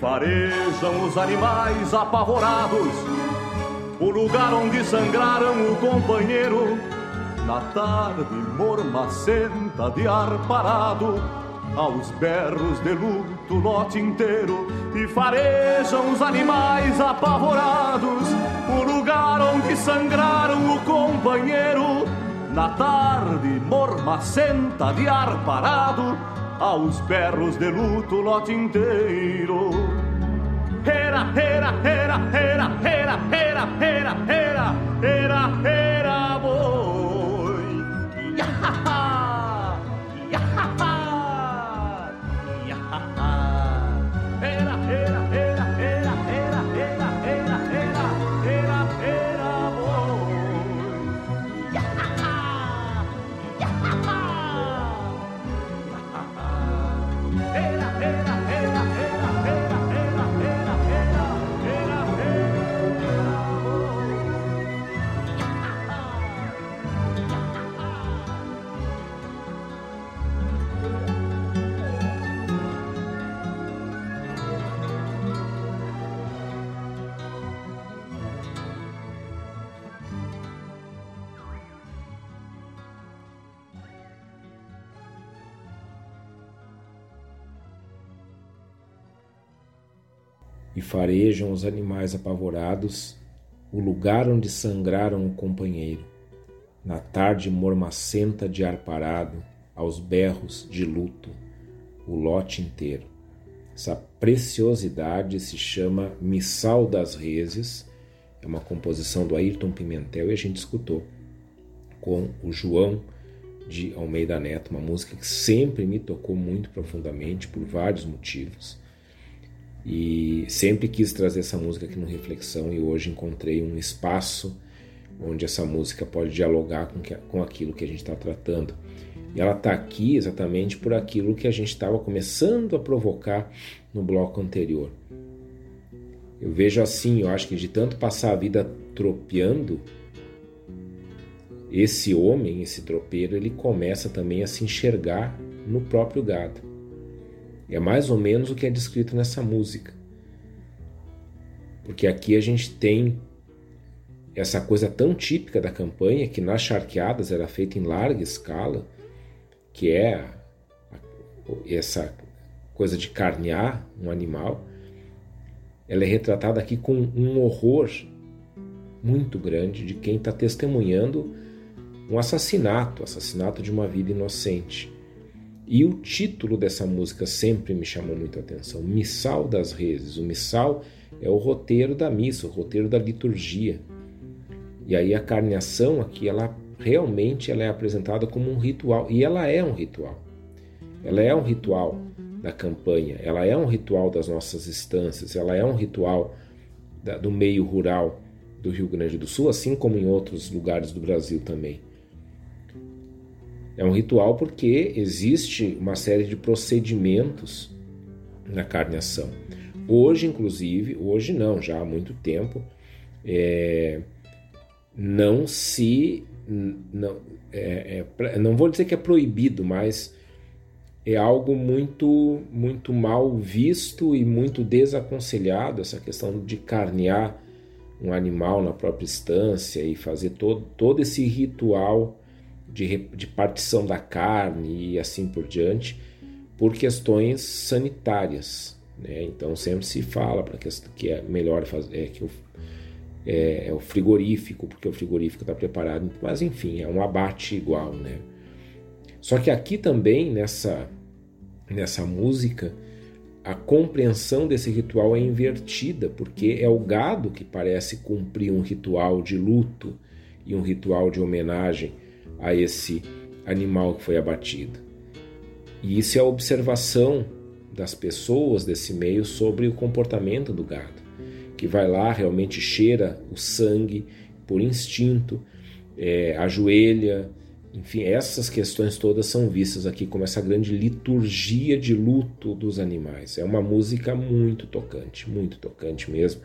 Farejam os animais apavorados o lugar onde sangraram o companheiro. Na tarde mormacenta de ar parado, aos berros de luto lote inteiro, e farejam os animais apavorados, o lugar onde sangraram o companheiro. Na tarde mormacenta de ar parado, aos berros de luto lote inteiro. Era, era, era, era, era, era, era, era, era, era, boi. Yahaha, yahaha, e farejam os animais apavorados o lugar onde sangraram o companheiro, na tarde mormacenta de ar parado, aos berros de luto, o lote inteiro. Essa preciosidade se chama Missal das Reses, é uma composição do Ayrton Pimentel e a gente escutou com o João de Almeida Neto, uma música que sempre me tocou muito profundamente por vários motivos. E sempre quis trazer essa música aqui no Reflexão e hoje encontrei um espaço onde essa música pode dialogar com, que, com aquilo que a gente está tratando. E ela está aqui exatamente por aquilo que a gente estava começando a provocar no bloco anterior. Eu vejo assim, eu acho que de tanto passar a vida tropeando, esse homem, esse tropeiro, ele começa também a se enxergar no próprio gado. É mais ou menos o que é descrito nessa música. Porque aqui a gente tem essa coisa tão típica da campanha, que nas charqueadas era feita em larga escala, que é essa coisa de carnear um animal, ela é retratada aqui com um horror muito grande de quem está testemunhando um assassinato, assassinato de uma vida inocente. E o título dessa música sempre me chamou muito a atenção, Missal das Reses. O missal é o roteiro da missa, o roteiro da liturgia. E aí a carneação aqui, ela realmente ela é apresentada como um ritual, e ela é um ritual. Ela é um ritual da campanha, ela é um ritual das nossas estâncias, ela é um ritual da, do meio rural do Rio Grande do Sul, assim como em outros lugares do Brasil também. É um ritual porque existe uma série de procedimentos na carneação. Hoje, inclusive, hoje não, já há muito tempo, é, não se. Não, é, é, não vou dizer que é proibido, mas é algo muito, muito mal visto e muito desaconselhado essa questão de carnear um animal na própria estância e fazer todo, todo esse ritual de, de partição da carne e assim por diante, por questões sanitárias. Né? Então sempre se fala para que, que é melhor fazer é, que o, é, é, o frigorífico, porque o frigorífico está preparado, mas enfim, é um abate igual. Né? Só que aqui também nessa, nessa música a compreensão desse ritual é invertida, porque é o gado que parece cumprir um ritual de luto e um ritual de homenagem a esse animal que foi abatido. E isso é a observação das pessoas desse meio sobre o comportamento do gado, que vai lá, realmente cheira o sangue por instinto, é, ajoelha, enfim, essas questões todas são vistas aqui como essa grande liturgia de luto dos animais. É uma música muito tocante, muito tocante mesmo.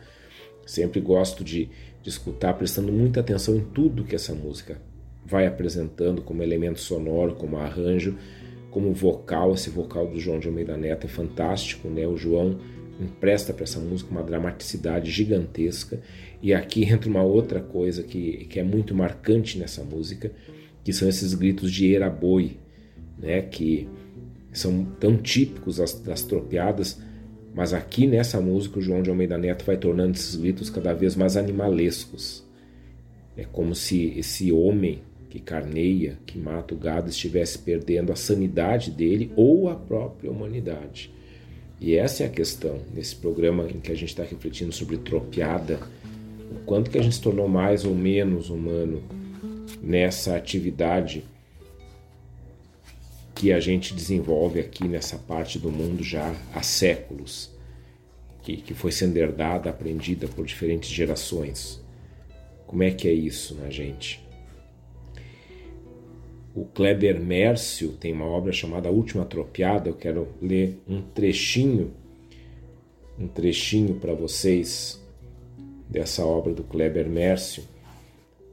Sempre gosto de, de escutar, prestando muita atenção em tudo que essa música vai apresentando como elemento sonoro, como arranjo, como vocal. Esse vocal do João de Almeida Neto é fantástico, né? O João empresta para essa música uma dramaticidade gigantesca. E aqui entra uma outra coisa que, que é muito marcante nessa música, que são esses gritos de eraboi, né, que são tão típicos das, das tropeadas, mas aqui nessa música o João de Almeida Neto vai tornando esses gritos cada vez mais animalescos. É como se esse homem que carneia, que mata o gado, estivesse perdendo a sanidade dele ou a própria humanidade. E essa é a questão nesse programa em que a gente está refletindo sobre tropeada, o quanto que a gente se tornou mais ou menos humano nessa atividade que a gente desenvolve aqui nessa parte do mundo já há séculos, que, que foi sendo herdada, aprendida por diferentes gerações. Como é que é isso na gente? O Kleber Mércio tem uma obra chamada Última Tropiada. Eu quero ler um trechinho, um trechinho para vocês dessa obra do Kleber Mércio.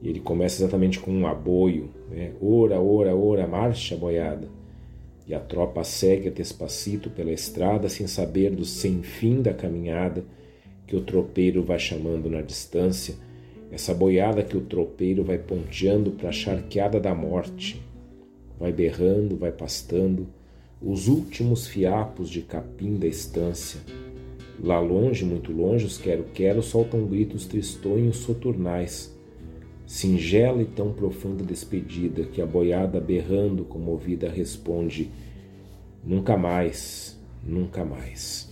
E ele começa exatamente com um aboio, né? Ora, ora, ora, marcha, boiada. E a tropa segue despacito pela estrada, sem saber do sem fim da caminhada que o tropeiro vai chamando na distância, essa boiada que o tropeiro vai ponteando para a charqueada da morte vai berrando, vai pastando, os últimos fiapos de capim da estância. Lá longe, muito longe, os quero-quero soltam gritos tristonhos soturnais. Singela e tão profunda despedida que a boiada berrando comovida responde: Nunca mais, nunca mais.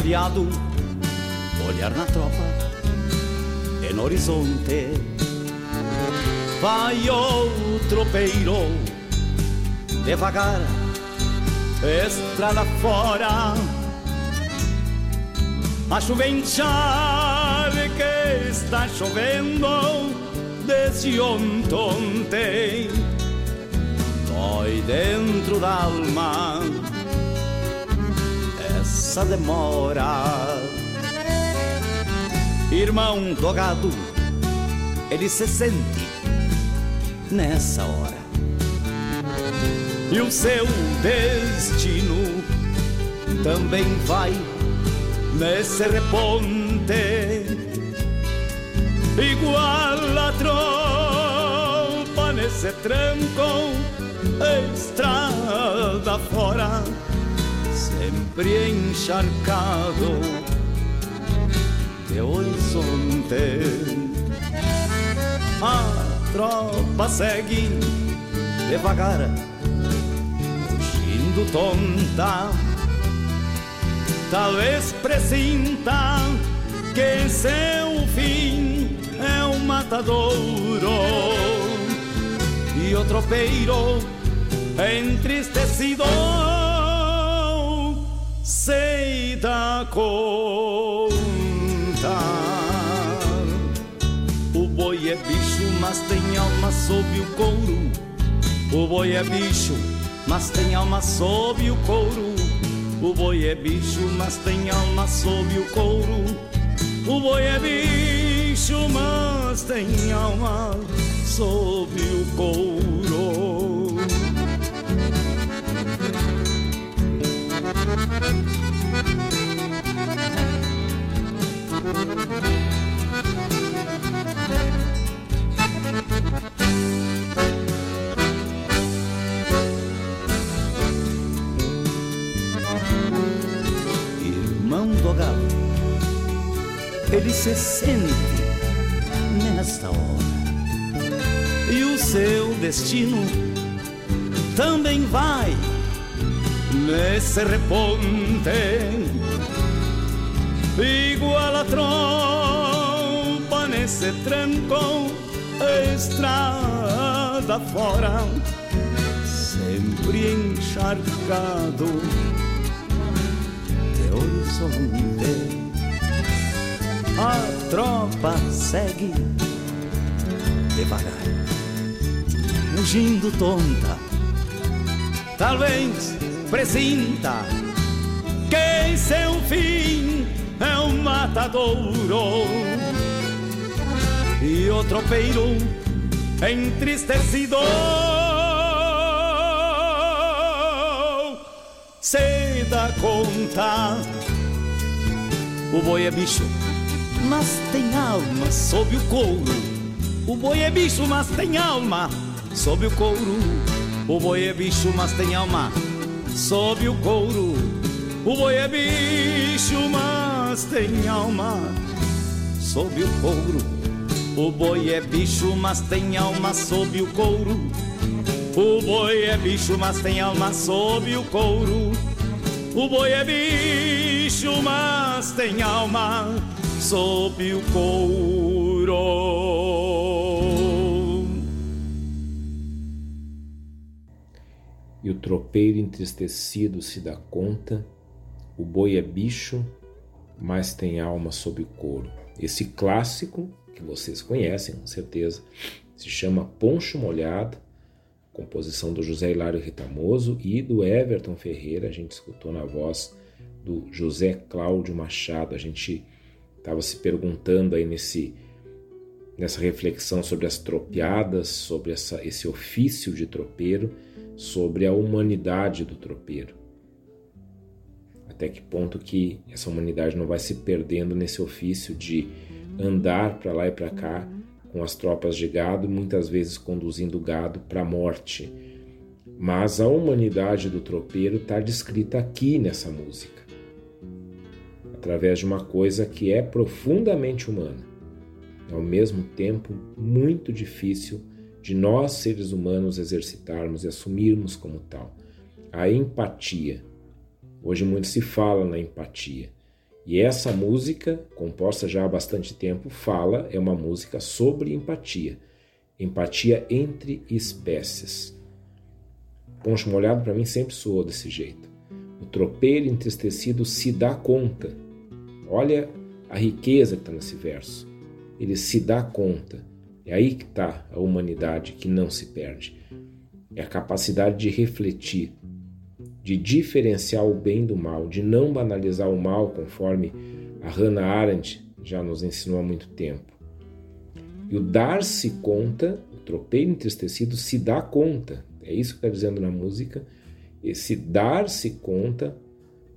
Molhado, olhar na tropa, é no horizonte. Vai o tropeiro, devagar, estrada fora. A chuvenchar que está chovendo desde ontem Dói dentro da alma essa demora. Irmão do gado, ele se sente nessa hora. E o seu destino também vai nesse reponte. Igual a trompa nesse tranco, estrada fora, sempre encharcado de horizonte. A tropa segue devagar, fugindo tonta, talvez presinta que seu fim é um matadouro e o tropeiro entristecido se dá conta. O boi é bicho, mas tem alma sob o couro. O boi é bicho, mas tem alma sob o couro. O boi é bicho, mas tem alma sob o couro. O boi é bicho, mas tem alma sob o couro. Irmão do galo ele se sente nesta hora. E o seu destino também vai nesse reponte, igual a trompa nesse tranco, estrada fora, sempre encharcado de horizonte a tropa segue devagar, fugindo tonta, talvez presinta que seu fim é um matadouro. E o tropeiro entristecido se dá conta. O boi é bicho mas tem alma sob o couro. O boi é bicho mas tem alma sob o couro. O boi é bicho mas tem alma sob o couro. O boi é bicho mas tem alma sob o couro o boi é bicho, mas tem alma sob o couro. O boi é bicho, mas tem alma sob o couro. O boi é bicho, mas tem alma sob o couro. E o tropeiro entristecido se dá conta, o boi é bicho, mas tem alma sob o couro. Esse clássico que vocês conhecem com certeza, se chama Poncho Molhado, composição do José Hilário Ritamoso e do Everton Ferreira. A gente escutou na voz do José Cláudio Machado. A gente estava se perguntando aí nesse nessa reflexão sobre as tropeadas, sobre essa, esse ofício de tropeiro, sobre a humanidade do tropeiro. Até que ponto que essa humanidade não vai se perdendo nesse ofício de andar para lá e para cá com as tropas de gado, muitas vezes conduzindo o gado para a morte. Mas a humanidade do tropeiro está descrita aqui nessa música, através de uma coisa que é profundamente humana, ao mesmo tempo muito difícil de nós seres humanos exercitarmos e assumirmos como tal. A empatia. Hoje muito se fala na empatia. E essa música, composta já há bastante tempo, fala, é uma música sobre empatia. Empatia entre espécies. Poncho molhado para mim sempre soou desse jeito. O tropeiro entristecido se dá conta. Olha a riqueza que está nesse verso. Ele se dá conta. É aí que está a humanidade que não se perde. É a capacidade de refletir, de diferenciar o bem do mal, de não banalizar o mal, conforme a Hannah Arendt já nos ensinou há muito tempo. E o dar-se conta, o tropeiro entristecido se dá conta, é isso que está dizendo na música. Esse dar-se conta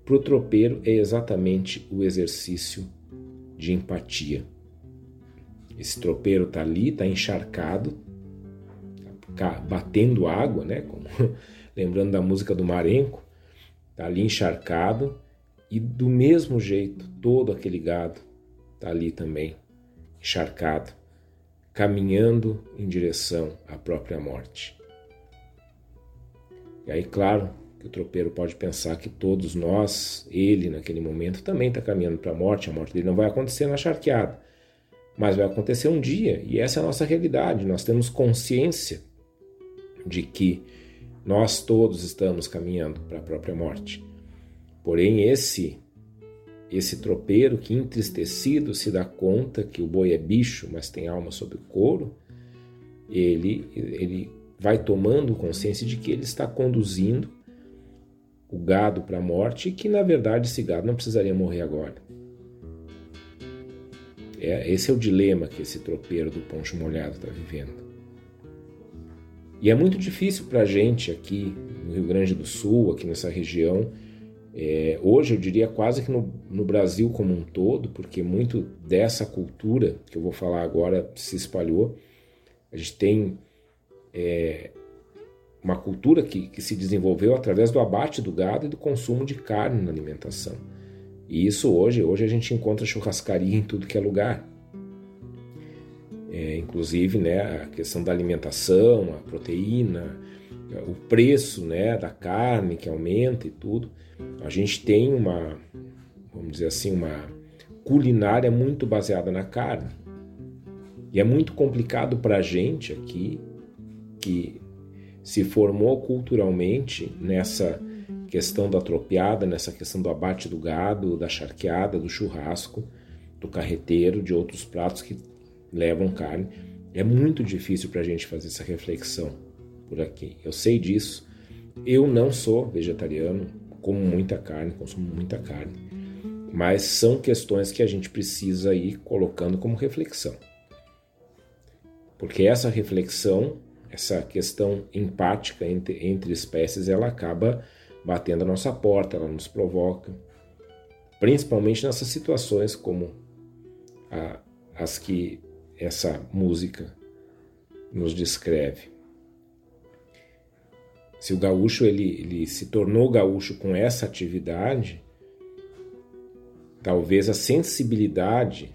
para o tropeiro é exatamente o exercício de empatia. Esse tropeiro está ali, está encharcado, tá batendo água, né? Como lembrando da música do Marenco, está ali encharcado e do mesmo jeito todo aquele gado está ali também encharcado, caminhando em direção à própria morte. E aí, claro, que o tropeiro pode pensar que todos nós, ele naquele momento também está caminhando para a morte, a morte dele não vai acontecer na charqueada, mas vai acontecer um dia, e essa é a nossa realidade. Nós temos consciência de que nós todos estamos caminhando para a própria morte. Porém, esse esse tropeiro que entristecido se dá conta que o boi é bicho, mas tem alma sob o couro, ele ele vai tomando consciência de que ele está conduzindo o gado para a morte e que na verdade esse gado não precisaria morrer agora. É, esse é o dilema que esse tropeiro do poncho molhado está vivendo. E é muito difícil para a gente aqui no Rio Grande do Sul, aqui nessa região, é, hoje eu diria quase que no, no, Brasil como um todo, porque muito dessa cultura que eu vou falar agora se espalhou. A gente tem é, uma cultura que, que se desenvolveu através do abate do gado e do consumo de carne na alimentação. E isso hoje, hoje a gente encontra churrascaria em tudo que é lugar. É, inclusive né, a questão da alimentação, a proteína, o preço né, da carne que aumenta e tudo. A gente tem uma, vamos dizer assim, uma culinária muito baseada na carne. E é muito complicado para a gente aqui, que se formou culturalmente nessa questão da tropeada, nessa questão do abate do gado, da charqueada, do churrasco, do carreteiro, de outros pratos que levam carne. É muito difícil para a gente fazer essa reflexão por aqui. Eu sei disso, Eu não sou vegetariano, como muita carne, consumo muita carne, mas são questões que a gente precisa ir colocando como reflexão. Porque essa reflexão, essa questão empática entre, entre espécies, ela acaba batendo a nossa porta, ela nos provoca, principalmente nessas situações como a, as que essa música nos descreve. Se o gaúcho ele, ele se tornou gaúcho com essa atividade, talvez a sensibilidade,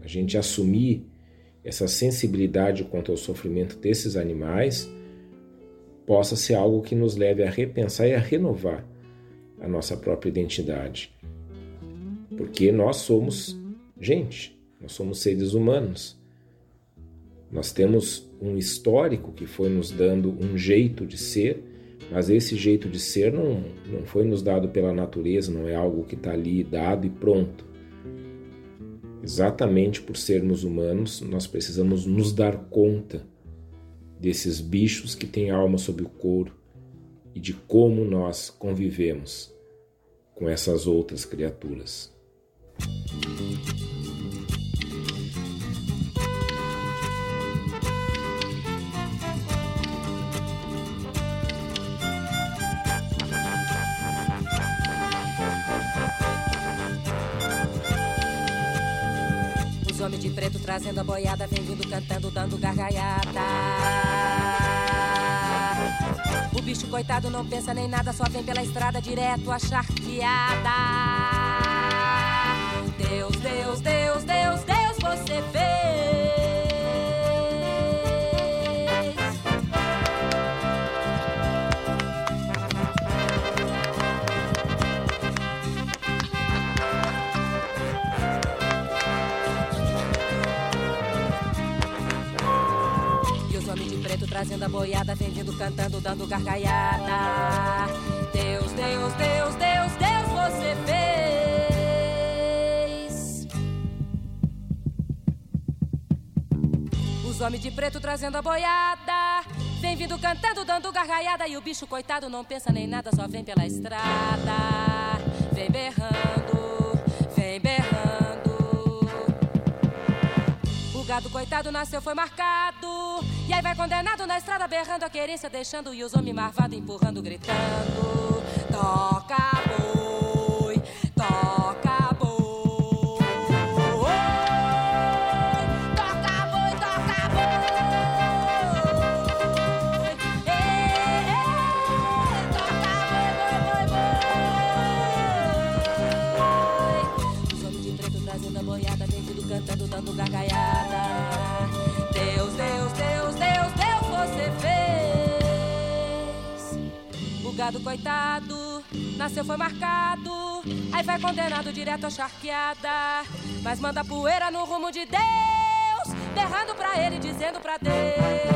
a gente assumir essa sensibilidade quanto ao sofrimento desses animais, possa ser algo que nos leve a repensar e a renovar a nossa própria identidade. Porque nós somos gente, nós somos seres humanos. Nós temos um histórico que foi nos dando um jeito de ser, mas esse jeito de ser não, não foi nos dado pela natureza, não é algo que está ali dado e pronto. Exatamente por sermos humanos, nós precisamos nos dar conta desses bichos que têm alma sob o couro e de como nós convivemos com essas outras criaturas. Preto trazendo a boiada, vem vindo cantando, dando gargalhada. O bicho coitado não pensa nem nada, só vem pela estrada direto a charqueada. Trazendo a boiada, vem vindo cantando, dando gargalhada. Deus, Deus, Deus, Deus, Deus, você fez. Os homens de preto trazendo a boiada. Vem vindo cantando, dando gargalhada. E o bicho coitado não pensa nem nada, só vem pela estrada. Vem berrando, vem berrando. O gado coitado nasceu, foi marcado. E aí vai condenado na estrada, berrando a querência, deixando os homens marvados, empurrando, gritando. Toca gado coitado nasceu, foi marcado. Aí vai condenado direto à charqueada. Mas manda poeira no rumo de Deus. Berrando pra ele, dizendo pra Deus: Deus,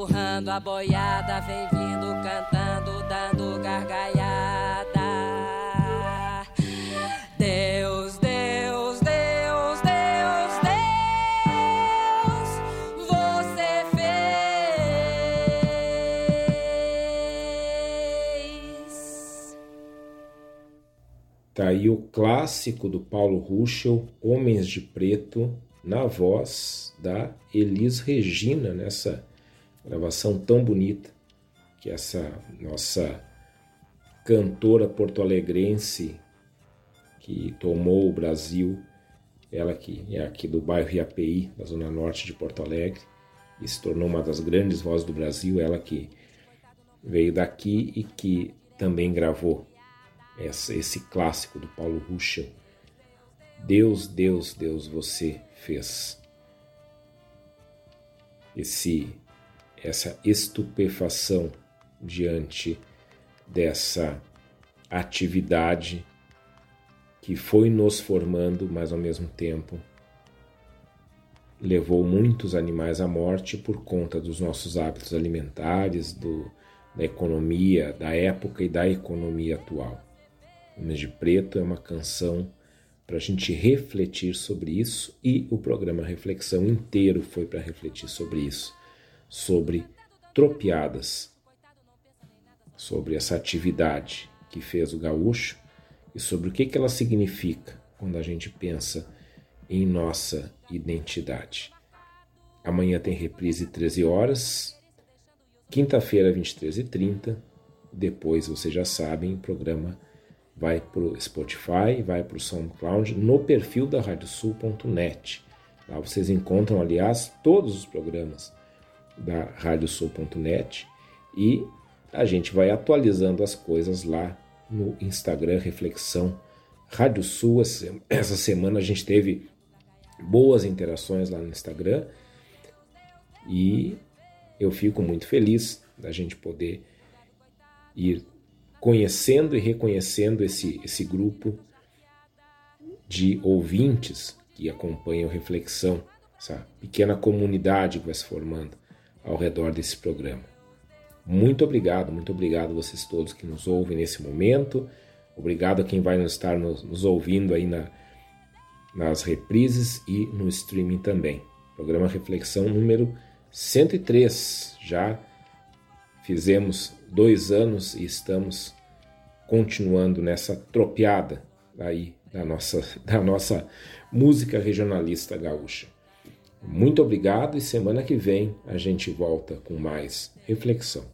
empurrando a boiada, vem vindo cantando, dando gargalhada. Deus, Deus, Deus, Deus, Deus, você fez. Tá aí o clássico do Paulo Ruschel, Homens de Preto, na voz da Elis Regina, nessa gravação tão bonita que essa nossa cantora porto-alegrense que tomou o Brasil, ela que é aqui do bairro Iapi, da zona norte de Porto Alegre, e se tornou uma das grandes vozes do Brasil, ela que veio daqui e que também gravou essa, esse clássico do Paulo Ruschel, Deus, Deus, Deus, você fez. Esse essa estupefação diante dessa atividade que foi nos formando, mas ao mesmo tempo levou muitos animais à morte por conta dos nossos hábitos alimentares, do, da economia da época e da economia atual. Homens de Preto é uma canção para a gente refletir sobre isso e o programa Reflexão inteiro foi para refletir sobre isso, sobre tropiadas, sobre essa atividade que fez o gaúcho e sobre o que, que ela significa quando a gente pensa em nossa identidade. Amanhã tem reprise 13 horas, quinta-feira 23h30, depois vocês já sabem, o programa vai para o Spotify, vai para o SoundCloud, no perfil da radiosul.net. Lá vocês encontram, aliás, todos os programas da radiosul.net e a gente vai atualizando as coisas lá no Instagram Reflexão Rádio Sul. Essa semana a gente teve boas interações lá no Instagram e eu fico muito feliz da gente poder ir conhecendo e reconhecendo esse, esse grupo de ouvintes que acompanham Reflexão, essa pequena comunidade que vai se formando ao redor desse programa. Muito obrigado, muito obrigado a vocês todos que nos ouvem nesse momento. Obrigado a quem vai estar nos, nos ouvindo aí na, nas reprises e no streaming também. Programa Reflexão número 103. Já fizemos dois anos e estamos continuando nessa tropeada aí da nossa, da nossa música regionalista gaúcha. Muito obrigado e semana que vem a gente volta com mais reflexão.